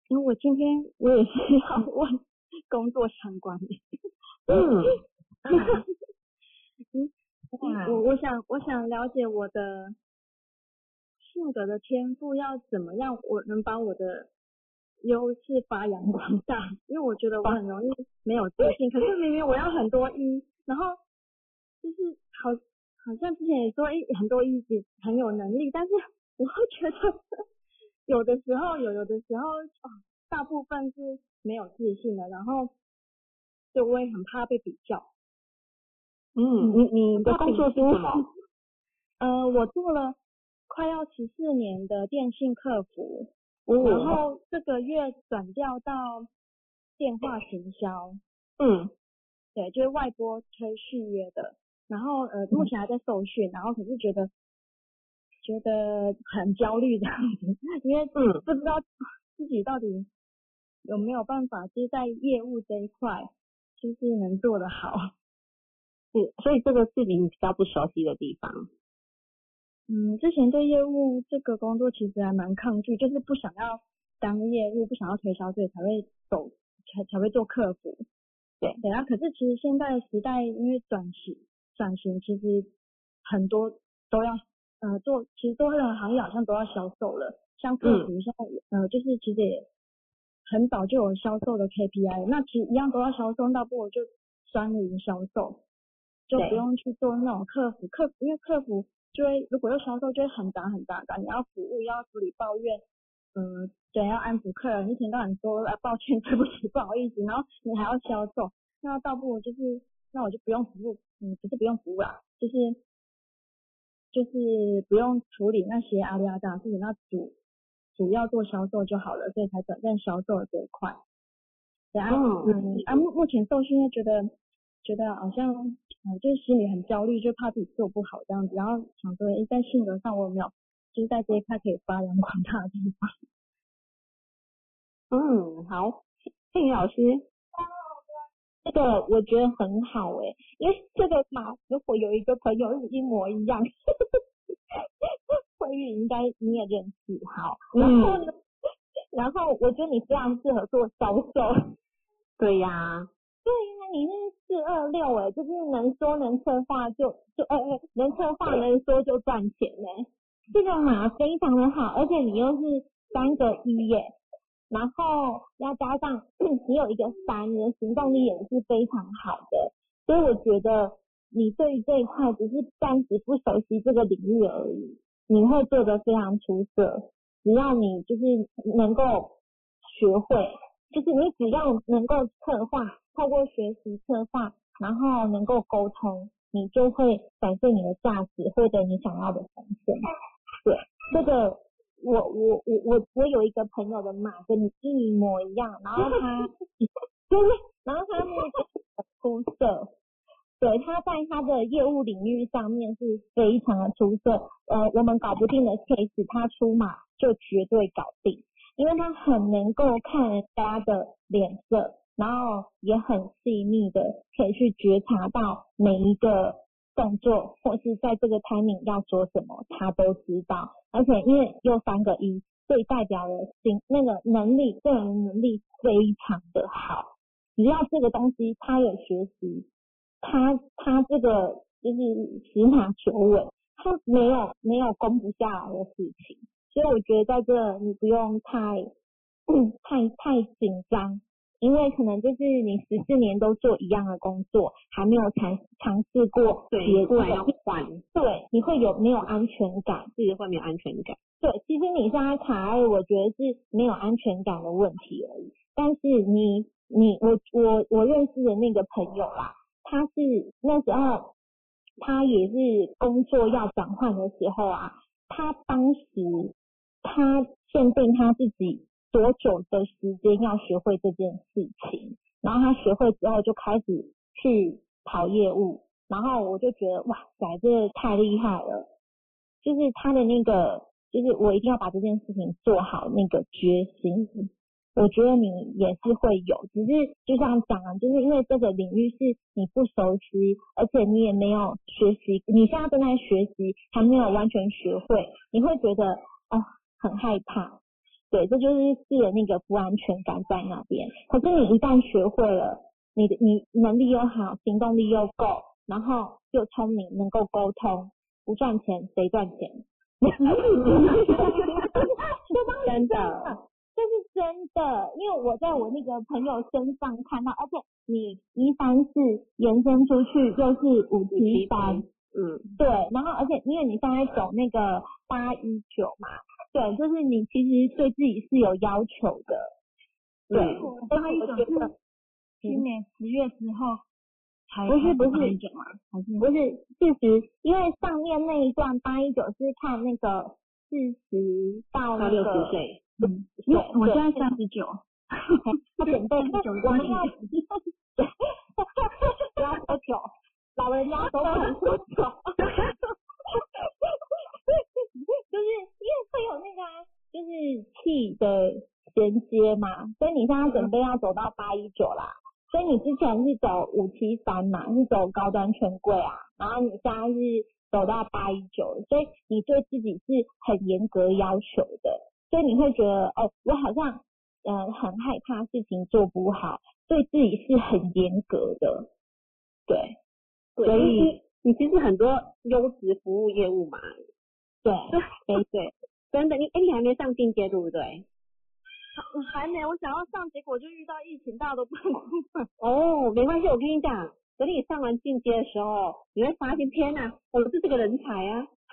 Speaker 8: 因为我今天我也是 (laughs) 要问工作相关的。
Speaker 1: 嗯，(laughs)
Speaker 2: 哇
Speaker 8: 我我想我想了解我的性格的天赋要怎么样，我能把我的优势发扬光大。因为我觉得我很容易没有自信，可是明明我要很多一，然后就是好好像之前也说，哎，很多一子很有能力，但是我会觉得 (laughs) 有的时候有有的时候啊，大部分是没有自信的，然后就我也很怕被比较。
Speaker 1: 嗯，你你的工作是什么？(laughs)
Speaker 8: 呃，我做了快要十四年的电信客服，
Speaker 1: 哦
Speaker 8: 然后这个月转调到电话行销，
Speaker 1: 嗯
Speaker 8: 对，就是外拨推续约的。然后呃，目前还在受训，然后可是觉得觉得很焦虑这样子，因为
Speaker 1: 嗯
Speaker 8: 不知道自己到底有没有办法，就是在业务这一块，就是能做得好。
Speaker 1: 是，所以这个是你比较不熟悉的地方。
Speaker 8: 嗯，之前对业务这个工作其实还蛮抗拒，就是不想要当业务，不想要推销，所以才会走，才才会做客服。
Speaker 1: 对
Speaker 8: 对啊，可是其实现在的时代，因为转型转型，其实很多都要呃做，其实多个行业好像都要销售了，像客服，像呃就是其实也很早就有销售的 KPI，那其实一样都要销售，那不如就专营销售，就不用去做那种客服，客服因为客服就会如果要销售就会很杂很杂的，你要服务，要处理抱怨，嗯，对，要安抚客人，一天到晚说啊抱歉，对不起，(laughs) 不好意思，然后你还要销售，那倒不如就是
Speaker 2: 那我就不用服务，嗯，不是不用服务啦，就是就是不用处理那些阿里阿扎的事情，那主主要做销售就好了，所以才转战销售这一块。对啊，嗯啊，目目前受训又觉得觉得好像嗯，就是心里很焦虑，就怕自己做不好这样子，然后想说，哎，在性格上我有没有就是在这一块可以发扬光大的地方？(laughs)
Speaker 1: 嗯，好，佩宇老师，(laughs)
Speaker 2: 这个我觉得很好哎、因为这个嘛，如果有一个朋友是一模一样，(laughs) 慧玉应该你也认识，好，然后呢，(laughs) 然后我觉得你非常适合做销售，
Speaker 1: 对呀，
Speaker 2: 对呀、你那四二六哎，就是能说能策划就就呃呃能策划能说就赚钱呢、这个嘛非常的好，而且你又是三个一耶，然后要加上 (clears throat) 你有一个三，你的行动力也是非常好的，所以我觉得你对于这一块只是暂时不熟悉这个领域而已，你会做得非常出色，只要你就是能够学会，就是你只要能够策划，透过学习策划，然后能够沟通，你就会展现你的价值，获得你想要的呈现。对，这个我我我我我有一个朋友的马跟你一模一样，然后他 (laughs) 就是，然后他那个很出色。对，他在他的业务领域上面是非常的出色。呃，我们搞不定的 case，他出马就绝对搞定，因为他很能够看人家的脸色，然后也很细腻的可以去觉察到每一个动作，或是在这个 timing 要说什么，他都知道。而且因为又三个一，所以代表了心那个能力，个人能力非常的好。只要这个东西他有学习，他他这个就是十拿九稳，他没有没有攻不下来的事情。所以我觉得在这你不用太太太紧张，因为可能就是你十四年都做一样的工作，还没有尝尝试过别
Speaker 1: 对，
Speaker 2: 的
Speaker 1: 要换，
Speaker 2: 对，你会有没有安全感？
Speaker 1: 自己会没有安全感。
Speaker 2: 对，其实你现在卡在，我觉得是没有安全感的问题而已。但是你你我我我认识的那个朋友啦，他是那时候他也是工作要转换的时候啊，他当时他限定他自己多久的时间要学会这件事情，然后他学会之后就开始去跑业务，然后我就觉得哇塞，这个太厉害了，就是他的那个，就是我一定要把这件事情做好那个决心。我觉得你也是会有，只是就像讲啊，就是因为这个领域是你不熟悉，而且你也没有学习，你现在正在学习，还没有完全学会，你会觉得哦很害怕，对，这就是是的那个不安全感在那边。可是你一旦学会了，你的你能力又好，行动力又够，然后又聪明，能够沟通，不赚钱谁赚钱？(laughs) (laughs)
Speaker 1: 真的，
Speaker 2: 这是真的，因为我在我那个朋友身上看到，而且你一三四延伸出去就是五七三，
Speaker 1: 嗯，
Speaker 2: 对，然后而且因为你现在走那个八一九嘛，对，就是你其实对自己是有要求的，对，
Speaker 1: 嗯。
Speaker 2: 所以我觉得
Speaker 7: 今年十月之后才
Speaker 2: 不是不是不是四十，因为上面那一段八一九是看那个四十到
Speaker 1: 六
Speaker 2: 个
Speaker 1: 十岁，
Speaker 7: 嗯，
Speaker 2: 对
Speaker 7: 我现在
Speaker 2: 对
Speaker 7: 三十九，
Speaker 2: 他准备
Speaker 7: 九
Speaker 2: 我们要不要喝酒，老人家都不能喝酒。(laughs) 就是因为会有那个啊，就是气的衔接嘛，所以你现在准备要走到八一九啦。所以你之前是走五七三嘛，是走高端权贵啊，然后你现在是走到八一九，所以你对自己是很严格要求的，所以你会觉得哦，我好像呃很害怕事情做不好，对自己是很严格的，对，
Speaker 1: 对
Speaker 2: 所以
Speaker 1: 你其实很多优质服务业务嘛，
Speaker 2: 对，
Speaker 1: 对 (laughs) 对，真的，你哎你还没上进阶对不对？
Speaker 2: 还没，我想要上，结果就遇到疫情，大家都不能出门。
Speaker 1: 哦，没关系，我跟你讲，等你上完进阶的时候，你会发现，天哪，我是这个人才啊！(laughs)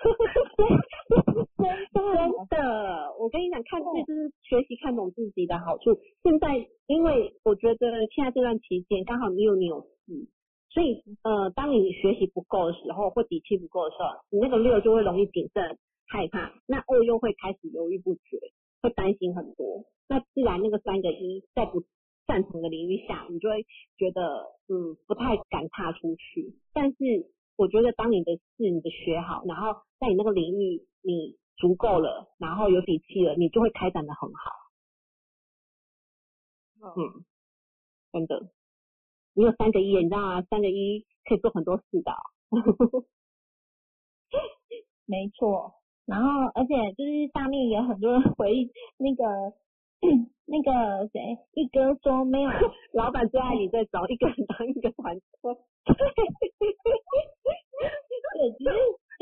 Speaker 1: 真的，我跟你讲，看这就是学习看懂自己的好处。现在，因为我觉得现在这段期间刚好你有牛市，所以呃，当你学习不够的时候，或底气不够的时候，你那个六就会容易谨慎害怕，那二又会开始犹豫不决，会担心很多，那自然那个三个一再不赞同的领域下，你就会觉得嗯不太敢踏出去。但是我觉得当你的事你的学好，然后在你那个领域你足够了，然后有底气了，你就会开展的很好。嗯，真的，你有三个一，你知道吗？三个一可以做很多事的。(laughs)
Speaker 2: 没错，然后而且就是下面有很多人回忆那个 (clears throat) 那个谁一哥说没有，
Speaker 1: 老板最爱你在找一个人当一个团队。
Speaker 2: 对，只是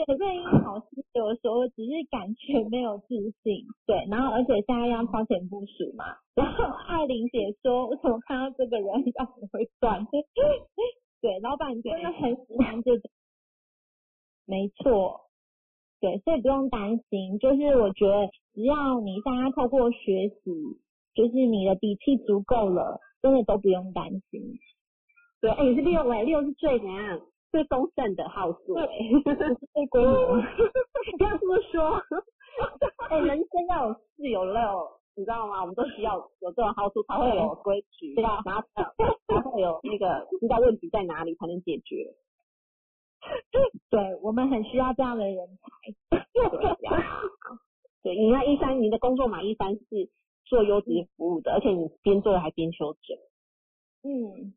Speaker 2: 对配音老师有的时候只是感觉没有自信，对，然后而且现在要超前部署嘛，然后艾琳姐说我怎么看到这个人要不会算，(laughs) 对，老板真的很喜欢这种，没错，对，所以不用担心，就是我觉得只要你大家透过学习，就是你的底气足够了，真的都不用担心。
Speaker 1: 对，哎，你是六哎，六是最怎样？最丰盛的号数，
Speaker 2: 对，最规模。(laughs)
Speaker 1: 不要这么说，(laughs) 哎，人生要有四有六，你知道吗？我们都需要有这种号数才会有规矩，
Speaker 2: 对啊，
Speaker 1: 然后才会有那个知道问题在哪里才能解决。(laughs)
Speaker 2: 对，我们很需要这样的人才。
Speaker 1: 对呀，对，你看一三，你的工作嘛，一三是做优质服务的，而且你边做还边修正。
Speaker 2: 嗯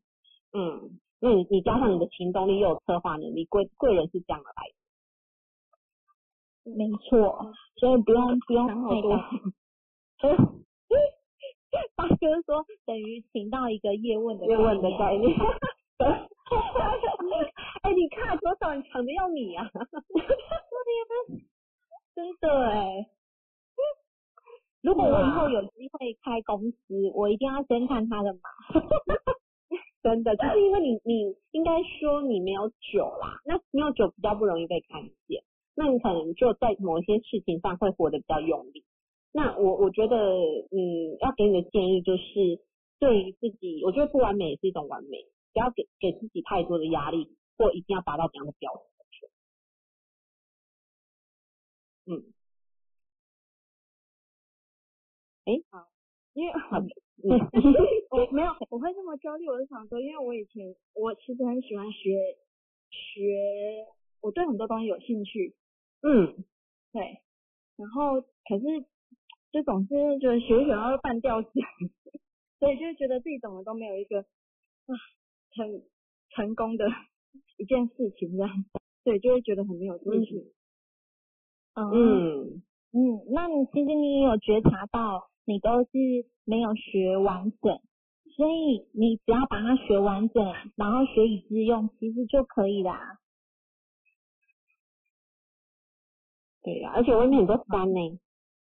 Speaker 1: 嗯。那你你加上你的行动力又有策划能力，贵贵人是这样的来
Speaker 2: 的，没错，所以不用不用那个。(laughs) (laughs) 大哥说等于请到一个叶问的
Speaker 1: 叶问的概念。(laughs) 哎，你看多少人抢着要你啊！
Speaker 2: 真的哎，如果我以后有机会开公司，我一定要先看他的码。
Speaker 1: 真的，就是因为你，你应该说你没有酒啦，那没有酒比较不容易被看见，那你可能就在某一些事情上会活得比较用力。那我我觉得，嗯，要给你的建议就是，对于自己，我觉得不完美也是一种完美，不要给给自己太多的压力，或一定要达到怎样的标准。嗯，哎，
Speaker 8: 好，因为好。(laughs) 我没有，我会这么焦虑，我是想说，因为我以前我其实很喜欢学学，我对很多东西有兴趣，
Speaker 1: 嗯，
Speaker 8: 对，然后可是就总是觉得学学然后半吊子，(laughs) 所以就觉得自己怎么都没有一个啊很成功的 (laughs) 一件事情这样，对，就会觉得很没有自信。
Speaker 2: 嗯嗯，那你其实你也有觉察到。你都是没有学完整，所以你只要把它学完整，然后学以致用，其实就可以啦。
Speaker 1: 对呀，而且外面很多山呢，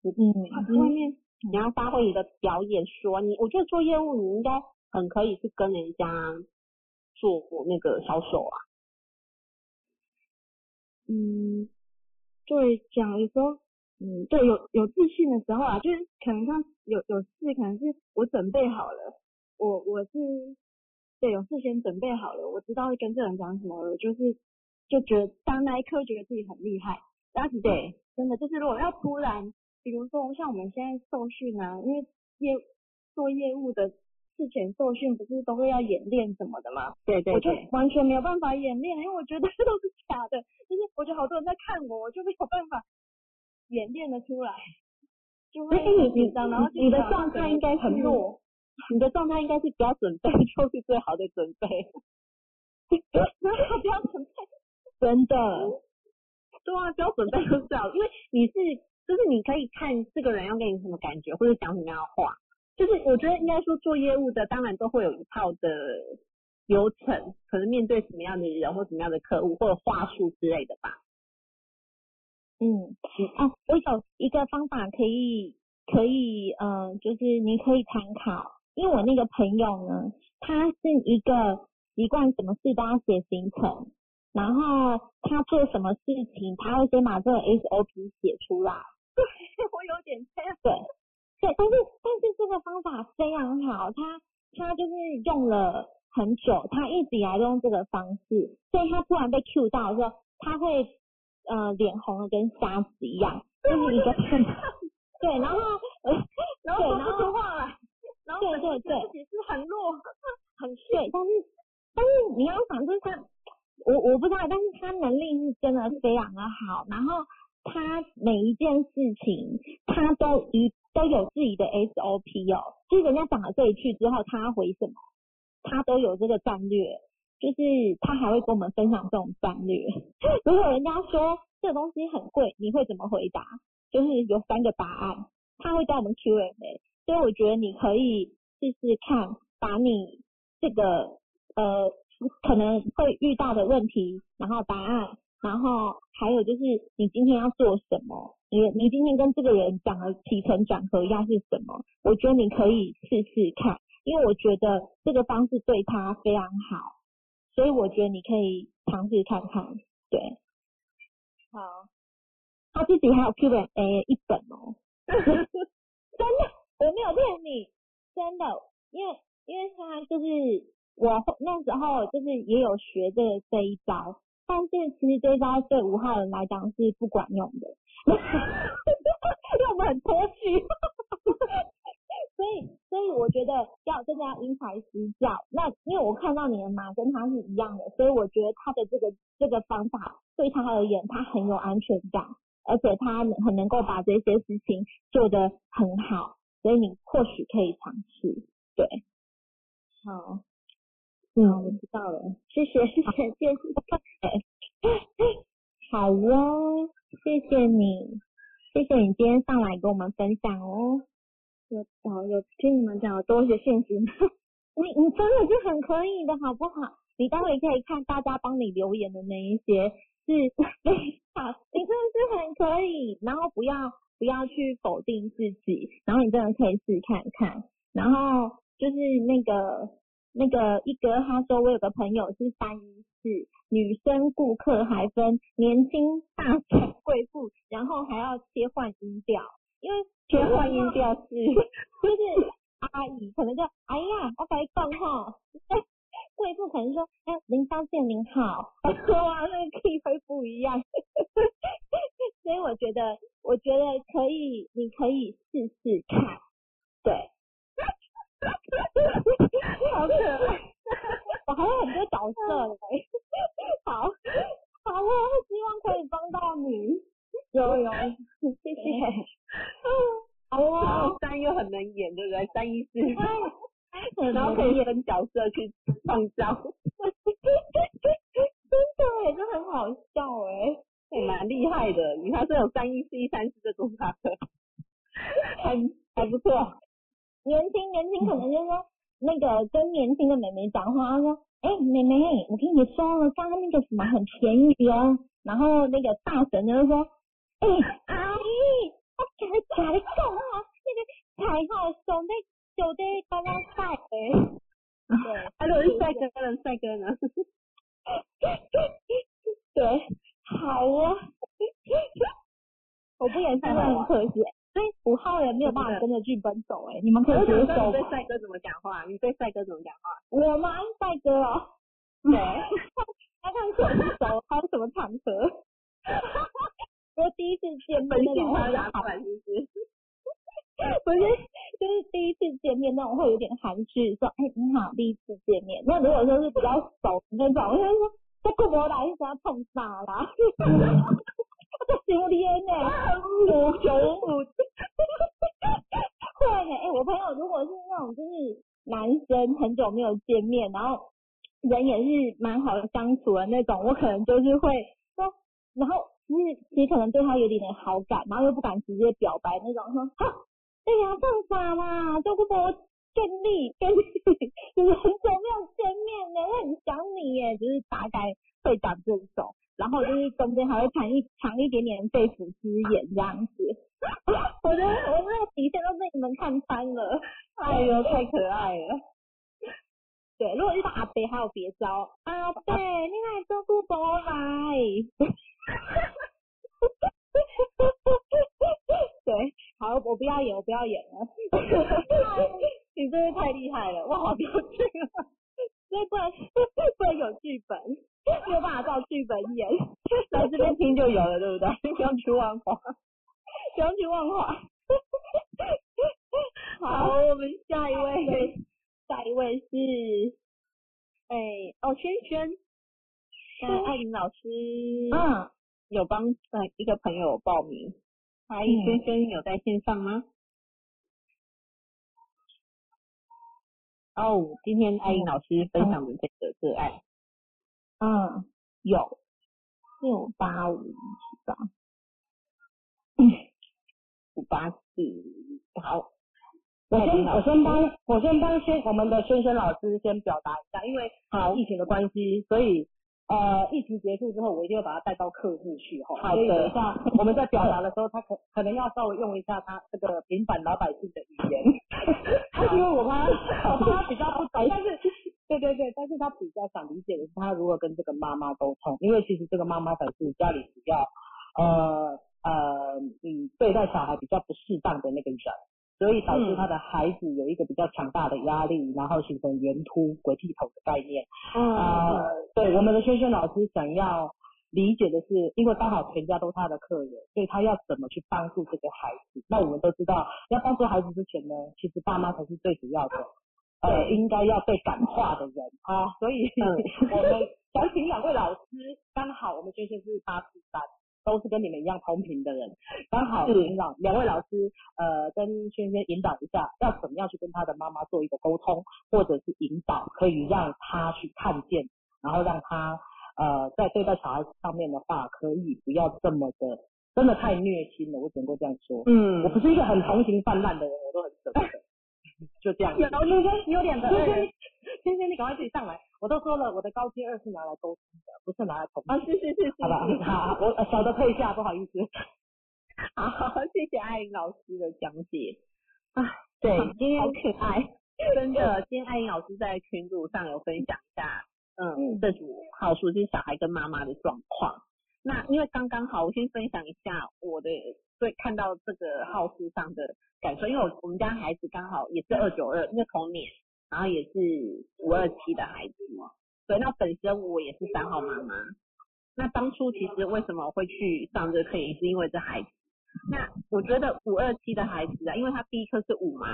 Speaker 2: 嗯，
Speaker 8: 外面
Speaker 1: 你要发挥你的表演，说你，我觉得做业务你应该很可以去跟人家做过那个销售啊。
Speaker 8: 嗯，对，讲的时候。嗯，对，有有自信的时候啊，就是可能像有有事，可能是我准备好了，我我是对有事先准备好了，我知道会跟这人讲什么了，就是就觉得当那一刻觉得自己很厉害，但是对，真的就是如果要突然，比如说像我们现在受训啊，因为业做业务的事前受训不是都会要演练什么的吗？
Speaker 1: 对对，
Speaker 8: 我就完全没有办法演练，因为我觉得这 (laughs) 都是假的，就是我觉得好多人在看我，我就没有办法。演练的出来，就会很紧张，然后
Speaker 1: 你的状态应该很弱，你的状态应该是不要准备 (laughs) 就是最好的准备，
Speaker 8: 不要准备，
Speaker 1: 真的，(laughs) 对啊，不要准备就是最好，因为你是就是你可以看这个人要给你什么感觉，或者讲什么样的话，就是我觉得应该说做业务的当然都会有一套的流程，可能面对什么样的人或什么样的客户或者话术之类的吧。
Speaker 2: 嗯，啊，我有一个方法可以，可以，呃，就是你可以参考，因为我那个朋友呢，他是一个习惯什么事都要写行程，然后他做什么事情，他会先把这个 SOP 写出来。
Speaker 8: 对，(laughs) 我有点 (laughs) 这样。
Speaker 2: 对，对，但是但是这个方法非常好，他他就是用了很久，他一直以来都用这个方式，所以他突然被 Q 到的时候，他会呃脸红的跟瞎子一样，就是一个 (laughs) 很对，然后呃 (laughs)
Speaker 1: 然后说话来，然后
Speaker 2: 对对对
Speaker 1: 自己是很弱，很虚，
Speaker 2: 对，但是但是你要想，就是他，我我不知道，但是他能力是真的非常的好，然后他每一件事情他都一都有自己的 SOP 哦，就是人家讲了这一句之后，他回什么，他都有这个战略，就是他还会跟我们分享这种战略。(laughs) 如果人家说这个东西很贵，你会怎么回答？就是有三个答案，他会教我们 Q&A，所以我觉得你可以试试看，把你这个呃可能会遇到的问题，然后答案，然后还有就是你今天要做什么，你你今天跟这个人讲的起承转合要是什么，我觉得你可以试试看，因为我觉得这个方式对他非常好，所以我觉得你可以尝试看看，对，
Speaker 1: 好，
Speaker 2: 他自己还有 Q&A 一本哦，(laughs) 真的，我没有骗你，真的，因为因为他就是我那时候就是也有学这个这一招，但是其实这招对五号人来讲是不管用的，因为我们很脱序，所以所以我觉得要真的要因材施教。那因为我看到你的马跟他是一样的，所以我觉得他的这个这个方法对他而言，他很有安全感，而且他很能够把这些事情做得很好，所以你或许可以尝试。对，好，嗯，我知道了，谢谢谢谢谢谢，(laughs) 好哦，谢谢你，谢谢你今天上来跟我们分享哦。
Speaker 1: 有哦有听你们讲多一些信心，
Speaker 2: 你你真的是很可以的，好不好？你待会可以看大家帮你留言的那一些，是非常，你真的是很可以。然后不要不要去否定自己，然后你真的可以试看看。然后就是那个那个一哥他说我有个朋友是三一四，女生顾客还分年轻、大婶、贵妇，然后还要切换音调，因为
Speaker 1: 切换音调是
Speaker 2: 就是阿姨可能就哎呀，我跟你讲吼，(laughs) 贵妇可能说哎林小姐您好，哇那个 key 会不一样，(laughs) 所以我觉得我觉得可以，你可以试试看，对，(laughs) 好可爱，(laughs) 我还有很多角色嘞，好，好哦，希望可以帮到你，有有，(laughs) 谢谢。好
Speaker 1: 然
Speaker 2: 哦
Speaker 1: 后，三又很能演，对不对？三一四，
Speaker 2: 对，
Speaker 1: 然后可以分角色去创造，
Speaker 2: 真的耶，这很好笑哎。
Speaker 1: 也蛮厉害的。你看这有三一四一三四这种卡的，还还不错。
Speaker 2: 年轻年轻可能就是说那个跟年轻的妹妹讲话，她说，哎、妹妹，我跟你说了，刚刚那个什么很便宜哦。然后那个大神就是说，哎、阿姨，我跟你讲你讲啊，那个菜吼上在就在刚刚晒的。对，
Speaker 1: 他如果是帅哥呢？帅哥呢？
Speaker 2: 对，好啊。我不演 (laughs) 真的很可惜，所以五号人没有办法跟着剧本走哎、你们可以接
Speaker 1: 你
Speaker 2: 受吗？
Speaker 1: 对帅哥怎么讲话？你对帅哥怎么讲话？
Speaker 2: 我吗？帅哥哦，
Speaker 1: 对，(laughs)
Speaker 2: 要看什么手，还有什么场合。(laughs) 我第一次见面那种会好，
Speaker 1: 拿出来是不是？(laughs)
Speaker 2: 不是，就是第一次见面那种会有点含蓄，说哎、你好，第一次见面。那如果说是比较熟的那种，我就会说这过不来，是要碰啥啦？这榴莲呢？五九五。对，哎、我朋友如果是那种就是男生很久没有见面，然后人也是蛮好相处的那种，我可能就是会说，然后其实其实可能对他有点点好感，然后又不敢直接表白那种，说哈，哎呀，犯法啦？就不跟我建立跟你就是很久没有见面了，我很想你耶，(laughs) 就是大概会讲这种，然后就是中间还会藏一藏一点点肺腑之言这样子。(laughs) 我觉得我那个底线都被你们看穿了。
Speaker 1: 哎呦，(laughs) 太可爱了！
Speaker 2: 对，如果遇到阿北还有别招，阿北你来做顾我来。对，好，我不要演，我不要演了。
Speaker 1: 你真的太厉害了，哇，好有趣啊！
Speaker 2: 所以剧本，没有办法照剧本演。
Speaker 1: 来这边听就有了，对不对？(laughs) 不用去万华，
Speaker 2: 不用去万华。(laughs)
Speaker 1: 好，我们下一位，
Speaker 2: 下一位是，哎，哦，轩轩，跟艾琳老师，
Speaker 1: 嗯，有帮呃一个朋友报名。嗨，轩轩有在线上吗？哦，今天艾英老师分享的这个个案，
Speaker 2: 嗯，
Speaker 1: 有。六八五七八，五八四，好。
Speaker 6: 我先我先帮我先帮先我们的轩轩老师先表达一下，因为
Speaker 1: 好。
Speaker 6: 疫情的关系，所以呃疫情结束之后，我一定会把他带到客户去哈。
Speaker 1: 好的
Speaker 6: 所以等一下我们在表达的时候，他可可能要稍微用一下他这个平凡老百姓的语言，(laughs) 因为我怕我怕他比较不懂，但是对对对，但是他比较想理解的是他如何跟这个妈妈沟通，因为其实这个妈妈才是家里比较呃呃嗯对待小孩比较不适当的那个人。所以导致他的孩子有一个比较强大的压力，然后形成圆秃鬼剃头的概念。
Speaker 2: 嗯，
Speaker 6: 呃，对，我们的轩轩老师想要理解的是，因为刚好全家都是他的客人，所以他要怎么去帮助这个孩子？那我们都知道，要帮助孩子之前呢，其实爸妈才是最主要的，呃，应该要被感化的人啊。所以，(laughs) 我们想请两位老师，刚好我们轩轩是八四三。都是跟你们一样同频的人，刚好引导两位老师，呃，跟轩轩引导一下，要怎么样去跟他的妈妈做一个沟通，或者是引导，可以让他去看见，然后让他呃在对待小孩子上面的话，可以不要这么的，真的太虐心了，我只能够这样说。
Speaker 1: 嗯。
Speaker 6: 我不是一个很同情泛滥的人，我都很舍不得，就这样。
Speaker 2: 有轩轩有点的
Speaker 6: 轩轩，轩轩，你赶快自己上来。我都说了，我的高阶二是拿来沟通的，不是拿来同情。
Speaker 2: 啊，是是是是，
Speaker 6: 好吧，好，我呃小的退下，不好意思。(laughs)
Speaker 1: 好，谢谢艾琳老师的讲解。啊，对，今天
Speaker 2: 好可爱，(laughs)
Speaker 1: 真的，今天艾琳老师在群组上有分享一下，嗯，这组好熟悉小孩跟妈妈的状况。那因为刚刚好，我先分享一下我的对看到这个号数上的感受，因为我我们家孩子刚好也是二九二，因为同年，然后也是五二七的孩子嘛，对，那本身我也是三号妈妈。那当初其实为什么会去上这个课，也是因为这孩子。那我觉得五二七的孩子啊，因为他第一颗是五嘛，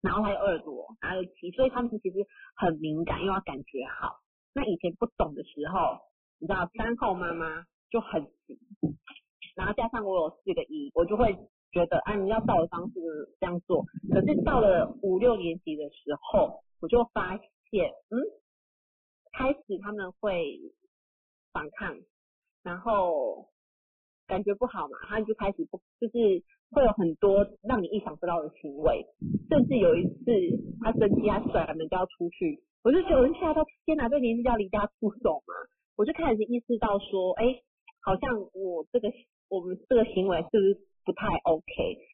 Speaker 1: 然后他有二朵，还有七，所以他们其实很敏感，又要感觉好。那以前不懂的时候，你知道三号妈妈就很急，然后加上我有四个一，我就会觉得啊，你要照的方式这样做。可是到了五六年级的时候，我就发现，嗯，开始他们会反抗，然后感觉不好嘛，他就开始不，就是会有很多让你意想不到的行为，甚至有一次他生气，他甩门就要出去，我就觉得我吓到，天哪，这年纪就要离家出走嘛，我就开始意识到说，哎，好像我这个我们这个行为是不是不太 OK，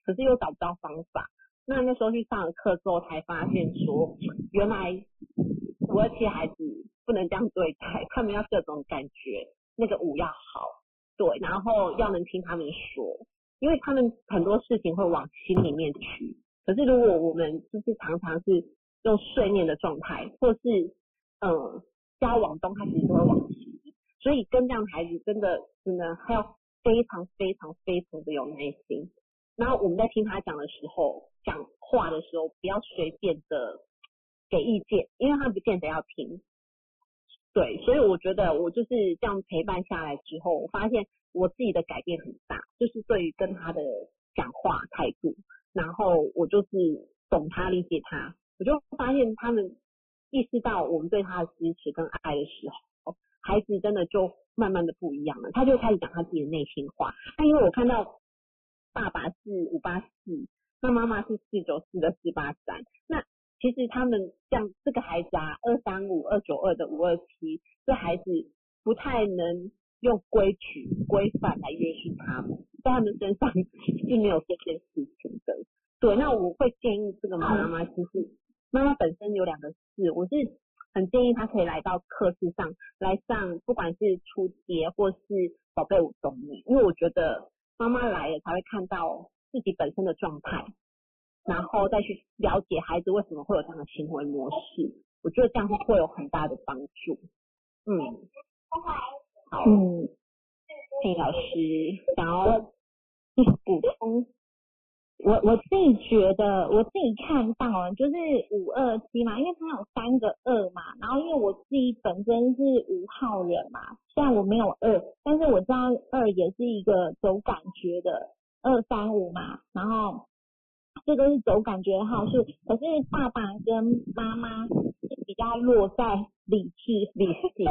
Speaker 1: 可是又找不到方法。那那时候去上了课之后，才发现说，原来五二七孩子不能这样对待，他们要各种感觉，那个舞要好，对，然后要能听他们说，因为他们很多事情会往心里面去。可是如果我们就是常常是用睡眠的状态，或是嗯叫他往东，他其实都会往西。所以跟这样的孩子真的真的还要非常非常非常的有耐心。然后我们在听他讲的时候，讲话的时候不要随便的给意见，因为他不见得要听。对，所以我觉得我就是这样陪伴下来之后，我发现我自己的改变很大，就是对于跟他的讲话态度，然后我就是懂他、理解他，我就发现他们意识到我们对他的支持跟爱的时候，孩子真的就慢慢的不一样了，他就开始讲他自己的内心话。那因为我看到爸爸是五八四，那妈妈是四九四的四八三，那其实他们像这个孩子啊，二三五、二九二的五二七，这孩子不太能用规矩、规范来约束他们，在他们身上 (laughs) 是没有这件事情的。对，那我会建议这个妈妈，其实妈妈本身有两个字，我是很建议他可以来到课室上来上，不管是初阶或是宝贝我懂你，因为我觉得妈妈来了才会看到自己本身的状态。然后再去了解孩子为什么会有这样的行为模式，我觉得这样会有很大的帮助。嗯，好，
Speaker 2: 嗯，
Speaker 1: 佩老师想要补充，
Speaker 2: 我我自己觉得，我自己看到了，就是五二七嘛，因为它有三个二嘛，然后因为我自己本身是五号人嘛，虽然我没有二，但是我知道二也是一个走感觉的二三五嘛，然后这都是走感觉的号数，可是爸爸跟妈妈是比较落在理智、理性、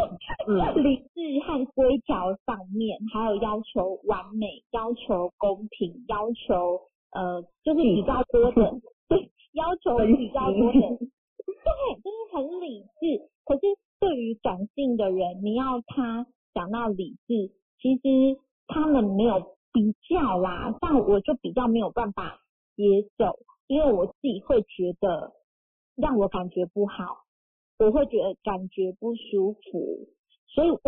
Speaker 1: 嗯
Speaker 2: 理智和规条上面，还有要求完美、要求公平、要求呃，就是比较多的，对，要求比较多的，(laughs) 对，就是很理智。可是对于感性的人，你要他讲到理智，其实他们没有比较啦，但我就比较没有办法接受，因为我自己会觉得让我感觉不好，我会觉得感觉不舒服，所以我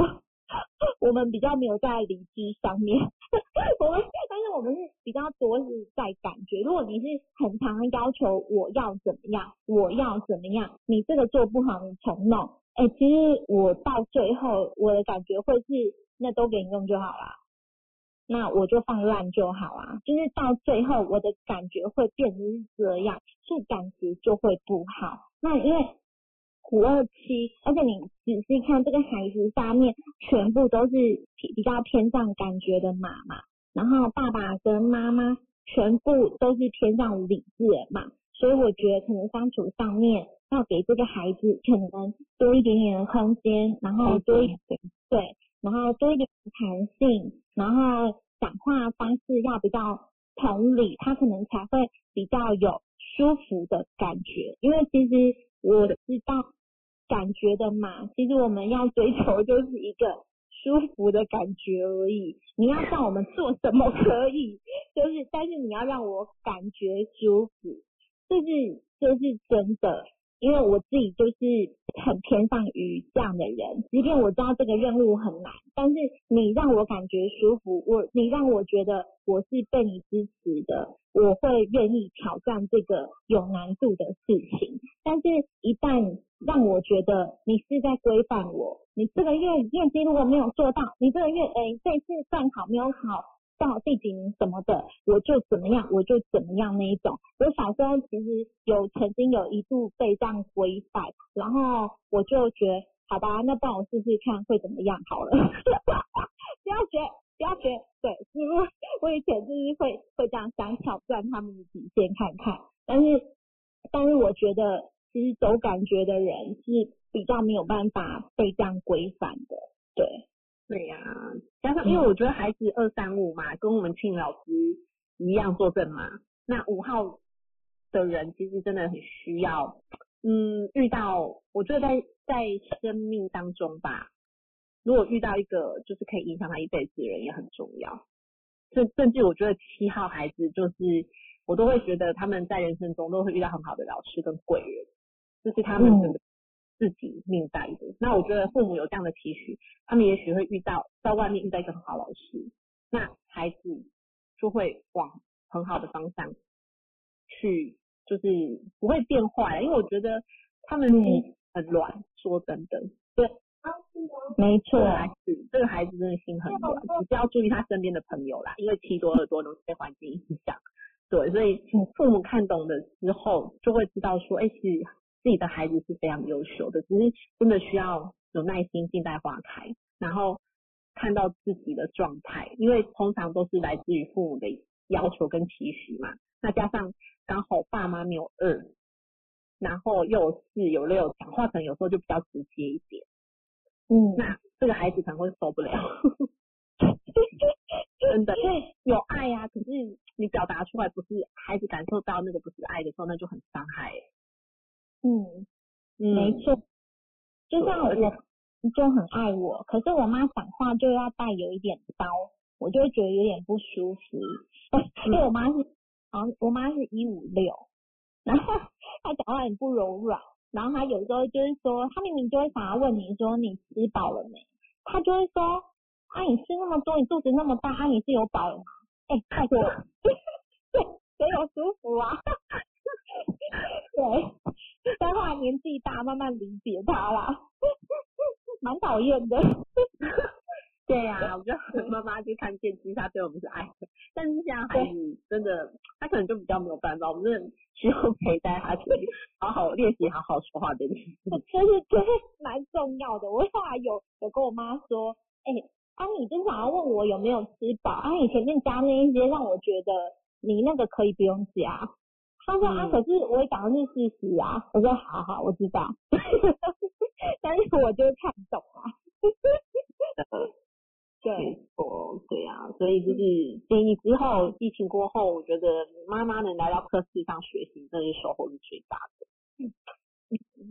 Speaker 2: (laughs) 我们比较没有在理智上面，我们但是我们是比较多是在感觉。如果你是很常要求我要怎么样，我要怎么样，你这个做不好，你重弄。哎、其实我到最后我的感觉会是，那都给你用就好啦。那我就放烂就好啊，就是到最后我的感觉会变成是这样，是感觉就会不好。那因为五二七，而且你仔细看这个孩子下面全部都是比比较偏向感觉的妈妈，然后爸爸跟妈妈全部都是偏向理智的嘛，所以我觉得可能相处上面要给这个孩子可能多一点点的空间，然后多一点对，然后多一点弹性，然后讲话方式要比较同理，他可能才会比较有舒服的感觉。因为其实我知道感觉的嘛，其实我们要追求就是一个舒服的感觉而已。你要让我们做什么可以，就是但是你要让我感觉舒服，这是这是真的。因为我自己就是很偏向于这样的人，即便我知道这个任务很难，但是你让我感觉舒服，我你让我觉得我是被你支持的，我会愿意挑战这个有难度的事情。但是，一旦让我觉得你是在规范我，你这个月业绩如果没有做到，你这个月哎这次段考没有考到第几名什么的，我就怎么样，我就怎么样那一种。我小时候其实有曾经有一度被这样规范，然后我就觉得，好吧，那帮我试试看会怎么样好了。(laughs) 不要学，不要学，对，因为我以前就是会会这样想挑战他们的底线看看，但是但是我觉得其实走感觉的人是比较没有办法被这样规范的，对。
Speaker 1: 对呀、加上因为我觉得孩子二三五嘛，跟我们庆老师一样作证嘛。那五号的人其实真的很需要，嗯，遇到我觉得在在生命当中吧，如果遇到一个就是可以影响他一辈子的人也很重要。甚甚至我觉得七号孩子就是我都会觉得他们在人生中都会遇到很好的老师跟贵人，就是他们自己命带的。那我觉得父母有这样的期许，他们也许会遇到在外面遇到一个很好老师，那孩子就会往很好的方向去，就是不会变坏。因为我觉得他们心很软，说真的，对
Speaker 2: 没错
Speaker 1: 这，个孩子这个孩子真的心很软，(laughs) 只是要注意他身边的朋友啦，因为七多二多容易被环境影响。对，所以父母看懂了之后，就会知道说，哎、其实自己的孩子是非常优秀的，只是真的需要有耐心，静待花开，然后看到自己的状态，因为通常都是来自于父母的要求跟期许嘛。那加上刚好爸妈没有二，然后又有四有六，讲话可能有时候就比较直接一点，
Speaker 2: 嗯，
Speaker 1: 那这个孩子可能会受不了。(laughs) 真的，因为有爱呀、可是你表达出来不是孩子感受到那个不是爱的时候，那就很伤害、欸。
Speaker 2: 嗯，
Speaker 1: 嗯
Speaker 2: 没错，就像我就很爱我，可是我妈讲话就要带有一点刀，我就会觉得有点不舒服。(laughs) 因为我妈是，好像我妈是一五六，然后她讲话很不柔软，然后她有时候就是说，她明明就会想要问你说你吃饱了没，她就会说，啊你吃那么多，你肚子那么大，啊你是有饱了吗？哎、拜托，对，谁有舒服啊？对。但后来年纪大，慢慢理解他啦，蛮讨讨厌的。
Speaker 1: 对呀、我觉得妈妈就看见，其实她对我们是爱的，但是现在孩子真的，他可能就比较没有办法，我们真的需要陪在他去好好练习好好说话这件事情。
Speaker 2: 就是就是蛮重要的。我后来有有跟我妈说，哎、啊，你经常要问我有没有吃饱，啊，你前面加那一些让我觉得你那个可以不用加。她说、啊，
Speaker 1: 嗯
Speaker 2: 可是我讲的是事实啊。我说好好，我知道，(laughs) 但是我就看不懂啊。对
Speaker 1: 没，错，对呀、所以就是建议之后疫情过后，我觉得妈妈能来到课室上学习，真的是收获是最大的。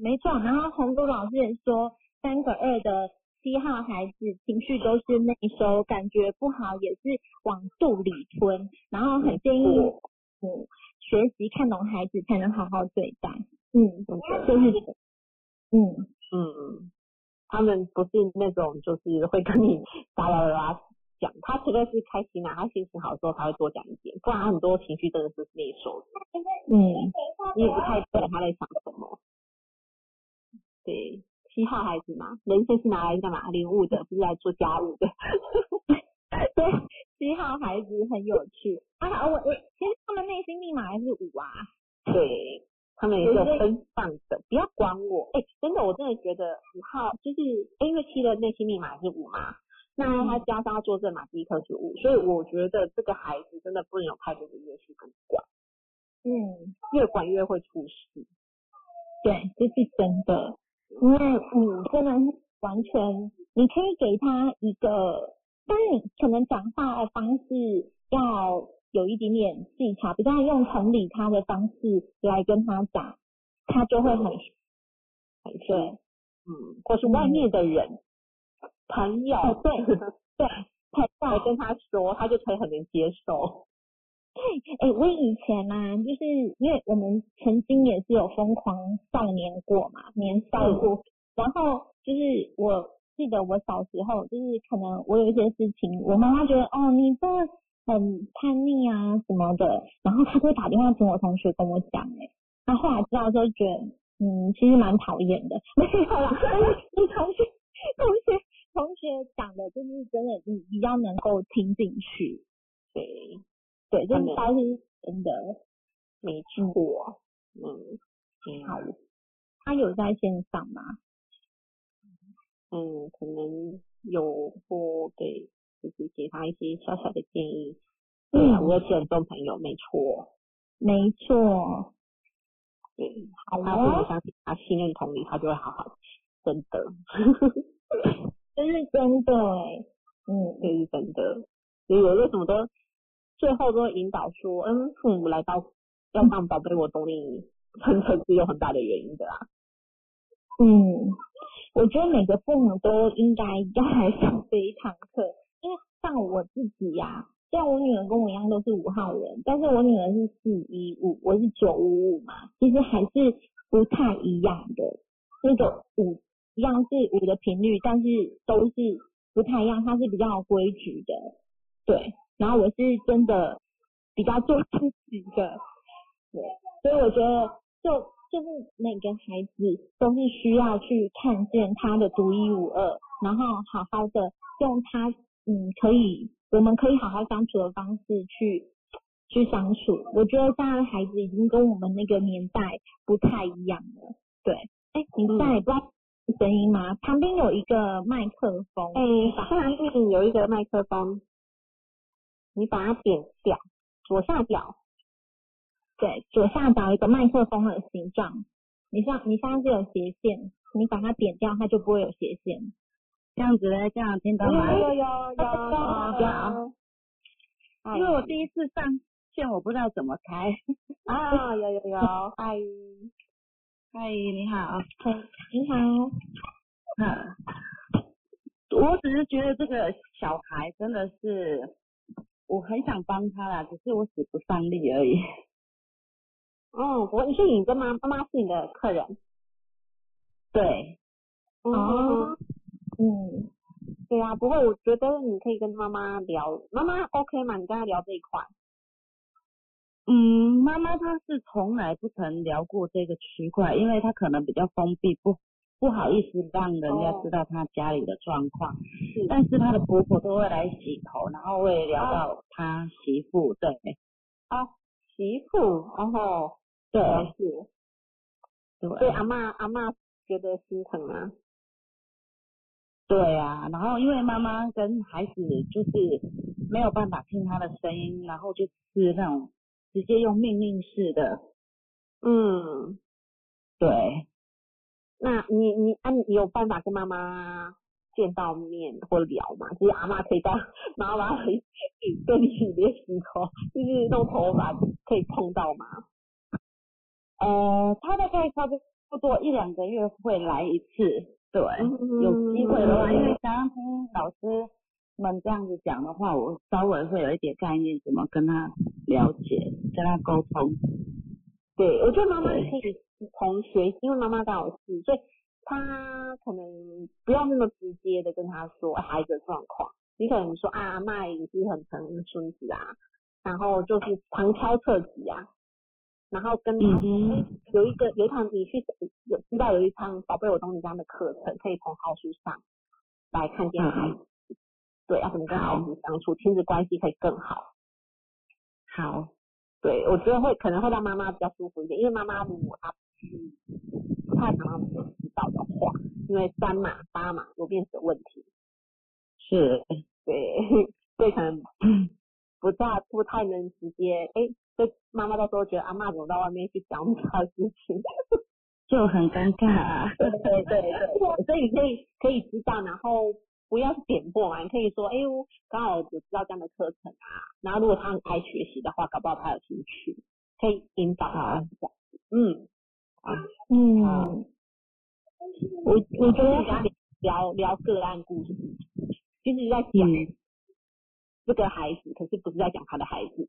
Speaker 2: 没错。然后红都老师也说，三个二的七号孩子情绪都是内收，感觉不好也是往肚里吞，然后很建议嗯学习看懂孩子才能好好对待。嗯，就是嗯
Speaker 1: 嗯，他们不是那种就是会跟你哒啦啦啦讲，他除了是开心啊，他心情好的时候他会多讲一点，不然他很多情绪真的是内收的，
Speaker 2: 嗯，
Speaker 1: 你也不太懂他在想什么。对，七号孩子嘛，人生是拿来干嘛？领悟的，不是来做家务的。
Speaker 2: 对，(laughs) 七号孩子很有趣啊。我我其实他们内心密码还是五啊。
Speaker 1: 对，他们也是有分散的，不要管我。哎、真的，我真的觉得五号就是因为七的内心密码是五嘛，那他加上要做正嘛，第一颗是五，所以我觉得这个孩子真的不能有太多的约束跟管，
Speaker 2: 嗯，
Speaker 1: 越管越会出事。
Speaker 2: 对，这是真的，因为五真的完全，你可以给他一个，但是你可能讲话的方式要有一点点技巧，比较用同理他的方式来跟他讲，他就会很
Speaker 1: 很
Speaker 2: 对，
Speaker 1: 嗯，或是外面的人、朋友，
Speaker 2: 哦对。对，(laughs) 太
Speaker 1: 来跟他说，他就可以很能接受。
Speaker 2: 对哎、我以前呢、就是因为我们曾经也是有疯狂少年过嘛，年少过，然后就是我记得我小时候，就是可能我有一些事情，我妈妈觉得哦你这很叛逆啊什么的，然后她就会打电话请我同学跟我讲、哎，那后来知道之后觉得，嗯，其实蛮讨厌的，(laughs) 没有啦，但是你同学同学同学讲的，就是真的你比较能够听进去，
Speaker 1: 对，
Speaker 2: 对，这
Speaker 1: 他们
Speaker 2: 倒是真的。
Speaker 1: 没错。嗯，挺
Speaker 2: 好的，他有在线上吗？
Speaker 1: 嗯，可能有或给，就是给他一些小小的建议。
Speaker 2: 嗯
Speaker 1: 我有很多朋友，没错，
Speaker 2: 没错，
Speaker 1: 对，
Speaker 2: 好
Speaker 1: 他如果
Speaker 2: 哦，
Speaker 1: 相信他信任同理，他就会好好，(laughs) 真的，
Speaker 2: 这是真的哎，嗯，
Speaker 1: 这是真的。所以我为什么都最后都会引导说，嗯，父母来到要当宝贝，我懂你，真的是有很大的原因的啊。
Speaker 2: 嗯，我觉得每个父母都应该要来上这一堂课，因为像我自己呀、虽然我女儿跟我一样都是五号人，但是我女儿是四一五，我是九五五嘛，其实还是不太一样的。那个五一样是五的频率，但是都是不太一样，它是比较规矩的，对。然后我是真的比较做自己的，对，所以我觉得就就是每个孩子都是需要去看见他的独一无二，然后好好的用他嗯可以我们可以好好相处的方式去去相处。我觉得现在的孩子已经跟我们那个年代不太一样了。对，哎，你现在也不知道声音吗？旁边有一个麦克风，
Speaker 1: 哎、上面有一个麦克风，你把它点掉，左下角，
Speaker 2: 对，左下角一个麦克风的形状，你像你现在是有斜线，你把它点掉，它就不会有斜线。
Speaker 5: 这样子嘞，这样听到吗？
Speaker 1: 有有有有
Speaker 2: 有
Speaker 1: 有，
Speaker 5: 因为我第一次上线，我不知道怎么开。
Speaker 1: 啊，有有有，(laughs) 嗨，
Speaker 5: 嗨，你好。
Speaker 2: 你好，
Speaker 5: 嗯，我只是觉得这个小孩真的是，我很想帮他啦，只是我使不上力而已。
Speaker 1: 哦，不过你是你跟妈妈妈是你的客人，
Speaker 5: 对，
Speaker 2: 哦，嗯，
Speaker 1: 对啊，不过我觉得你可以跟妈妈聊，妈妈 OK 吗？你跟她聊这一块，
Speaker 5: 嗯，妈妈她是从来不曾聊过这个区块，因为她可能比较封闭，不不好意思让人家知道她家里的状况，
Speaker 1: 是。
Speaker 5: 但是她的婆婆都会来洗头，然后会聊到她媳妇，对。
Speaker 1: 媳妇，然后
Speaker 5: 对。
Speaker 1: 了解，
Speaker 5: 对。
Speaker 1: 所以阿嬷阿嬷觉得心疼啊，
Speaker 5: 对啊，然后因为妈妈跟孩子就是没有办法听他的声音，然后就是那种直接用命令式的，
Speaker 1: 嗯，
Speaker 5: 对，
Speaker 1: 那你你啊，你有办法跟妈妈见到面或聊吗？就是阿嬷可以到 (laughs) 妈妈来跟你练习头，就是弄头发可以碰到吗？
Speaker 5: 呃，他大概差不多一两个月会来一次，对，
Speaker 1: 嗯
Speaker 5: 有机会的话，因为刚刚听老师们这样子讲的话，我稍微会有一点概念，怎么跟他了解，跟他沟通。
Speaker 1: 对，我觉得妈妈
Speaker 5: 对
Speaker 1: 可以从学，因为妈妈刚好是，所以她可能不要那么直接的跟他说哎孩子的状况，你可能说啊，阿嬷也是很疼孙子啊，然后就是旁敲侧击啊，然后跟他
Speaker 5: 嗯
Speaker 1: 有一个有一堂你去有知道有一堂宝贝我懂你这样的课程，可以从好书上来看见孩子，对，要怎么跟孩子相处，亲子关系可以更好。
Speaker 5: 好，
Speaker 1: 对，我觉得会可能会让妈妈比较舒服一点，因为妈妈如果她不太常让我知道的话，因为三码八码有面子的问题，
Speaker 5: 是，
Speaker 1: 对，(laughs) 所以可能 (laughs) 不大不太能直接，哎，所以妈妈到时候觉得阿妈怎么到外面去讲她的事情，(laughs)
Speaker 5: 就很尴尬、啊。
Speaker 1: 对对对 (laughs) 对，所以你可以可以知道，然后不要点破嘛，你可以说，哎，呦刚好我知道这样的课程啊，然后如果他很爱学习的话，搞不好他有兴趣，可以引导他这样子，嗯。
Speaker 2: 嗯，我我觉得
Speaker 1: 跟他聊聊个案故事，就是在讲
Speaker 5: 嗯
Speaker 1: 这个孩子，可是不是在讲他的孩子。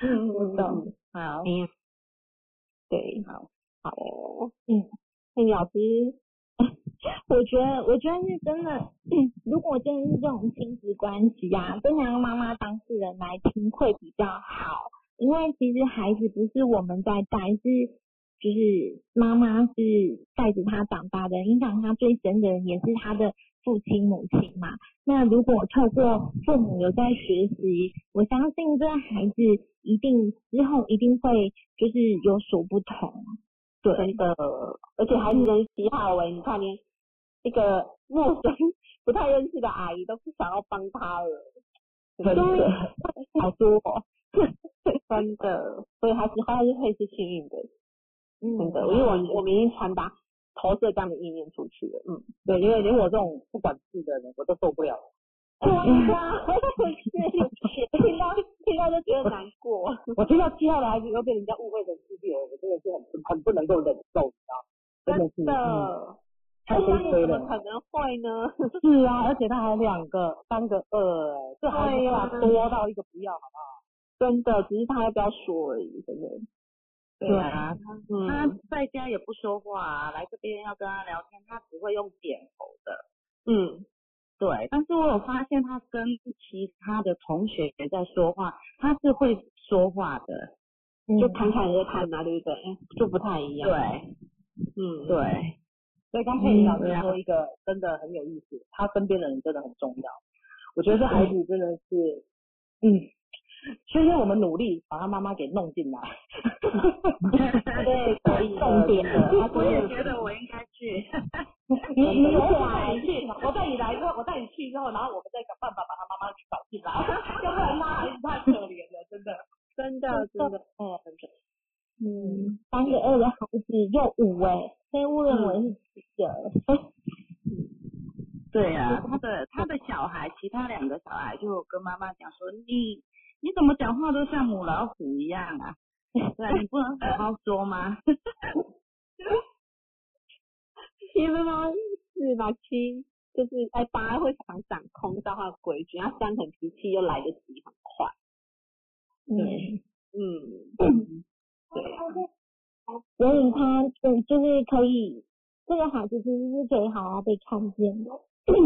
Speaker 2: 嗯，(laughs) 我懂。
Speaker 5: 好，
Speaker 1: 嗯，对，
Speaker 5: 好，
Speaker 1: 好哦，
Speaker 2: 嗯，
Speaker 1: 那老师，
Speaker 2: 我觉得，我觉得是真的，如果真的是这种亲子关系啊，真的让妈妈当事人来听会比较好，因为其实孩子不是我们在带，是就是妈妈是带着他长大的，影响他最深的人也是他的父亲母亲嘛。那如果透过父母有在学习，我相信这孩子一定之后一定会就是有所不同。对，
Speaker 1: 真的，而且孩子的喜好哎，你看连一个陌生不太认识的阿姨都不想要帮他了，真的好多哦，(laughs) 真的，所以还是还是会是幸运的，
Speaker 2: 嗯
Speaker 1: 真的，因为我我们已经传达投射这样的意念出去了，嗯。
Speaker 6: 对，因为连我这种不管事的人，我都受不了。(laughs)
Speaker 1: 对呀，听到听到就觉得难过。
Speaker 6: 我听到七号的孩子又被人家误会成自闭儿，我真的是很很不能够忍受，你知道吗？真的是，
Speaker 1: 真
Speaker 6: 嗯，
Speaker 1: 的，
Speaker 6: 太悲催了。
Speaker 1: 怎么可能会呢？(laughs)
Speaker 6: 是啊，而且他还两个、三个二，哎，这孩子话多到一个不要，好不好？
Speaker 1: 真的，只是他要不要说而已，真的。
Speaker 5: 对啊，他
Speaker 1: 嗯，
Speaker 5: 他在家也不说话啊，来这边要跟他聊天，他只会用点头的。
Speaker 1: 嗯，
Speaker 5: 对，但是我有发现他跟其他的同学也在说话，他是会说话的。
Speaker 1: 就侃侃而谈嘛，对不对？就不太一样。
Speaker 5: 对，
Speaker 1: 嗯，
Speaker 5: 对，
Speaker 6: 所以刚佩妮老师说一个真的很有意思，他身边的人真的很重要。我觉得这孩子真的是，嗯，所以我们努力把他妈妈给弄进来。(laughs)
Speaker 1: 对，可以。
Speaker 6: 重点的，
Speaker 5: 我也觉得我应该去。
Speaker 6: 你你 (laughs) 我带你去，我带你来之后，我带你去之后，然后我们再想办法把他妈妈给找进来，(laughs) 要不然他孩子太可怜了，真的。
Speaker 1: 真的，真的，
Speaker 6: 嗯，真的。
Speaker 2: 嗯，三个二的孩子又五哎、所以误认为是七个。
Speaker 5: 对啊，他的他的小孩，其他两个小孩就跟妈妈讲说，你你怎么讲话都像母老虎一样啊？(laughs) 对啊，你不能好好说吗？(laughs)
Speaker 1: 其实呢是吧，七就是哎八会常掌控照他的规矩，然后三很脾气又来得及很快。
Speaker 2: 嗯，
Speaker 1: 嗯，(coughs) 对啊，
Speaker 2: 所以他嗯就是可以，这个孩子其实是可以好好被看见的。
Speaker 1: 对，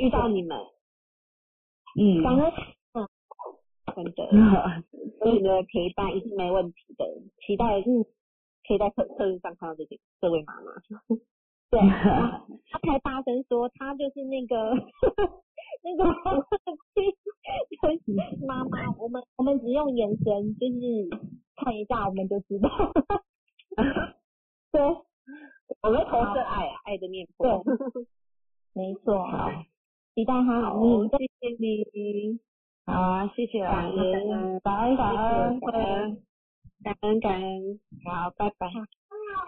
Speaker 1: 遇到你们
Speaker 5: 嗯，
Speaker 2: 感恩
Speaker 1: 真的，所以你的陪伴一定没问题的，期待可以在课课室上看到这些这位妈妈。(laughs)
Speaker 2: 对，他才大声说他就是那个 (laughs) 那个妈妈，我们我们只用眼神就是看一下我们就知道。(laughs) 对，
Speaker 1: 我们投射爱啊，爱的念佛。
Speaker 2: 没错，期待他
Speaker 1: 好。
Speaker 2: 你
Speaker 1: 谢谢你，
Speaker 9: 好啊，谢谢老
Speaker 1: 感
Speaker 9: 师，
Speaker 1: 恩
Speaker 5: 感恩感恩，
Speaker 1: 感恩感恩好，拜拜。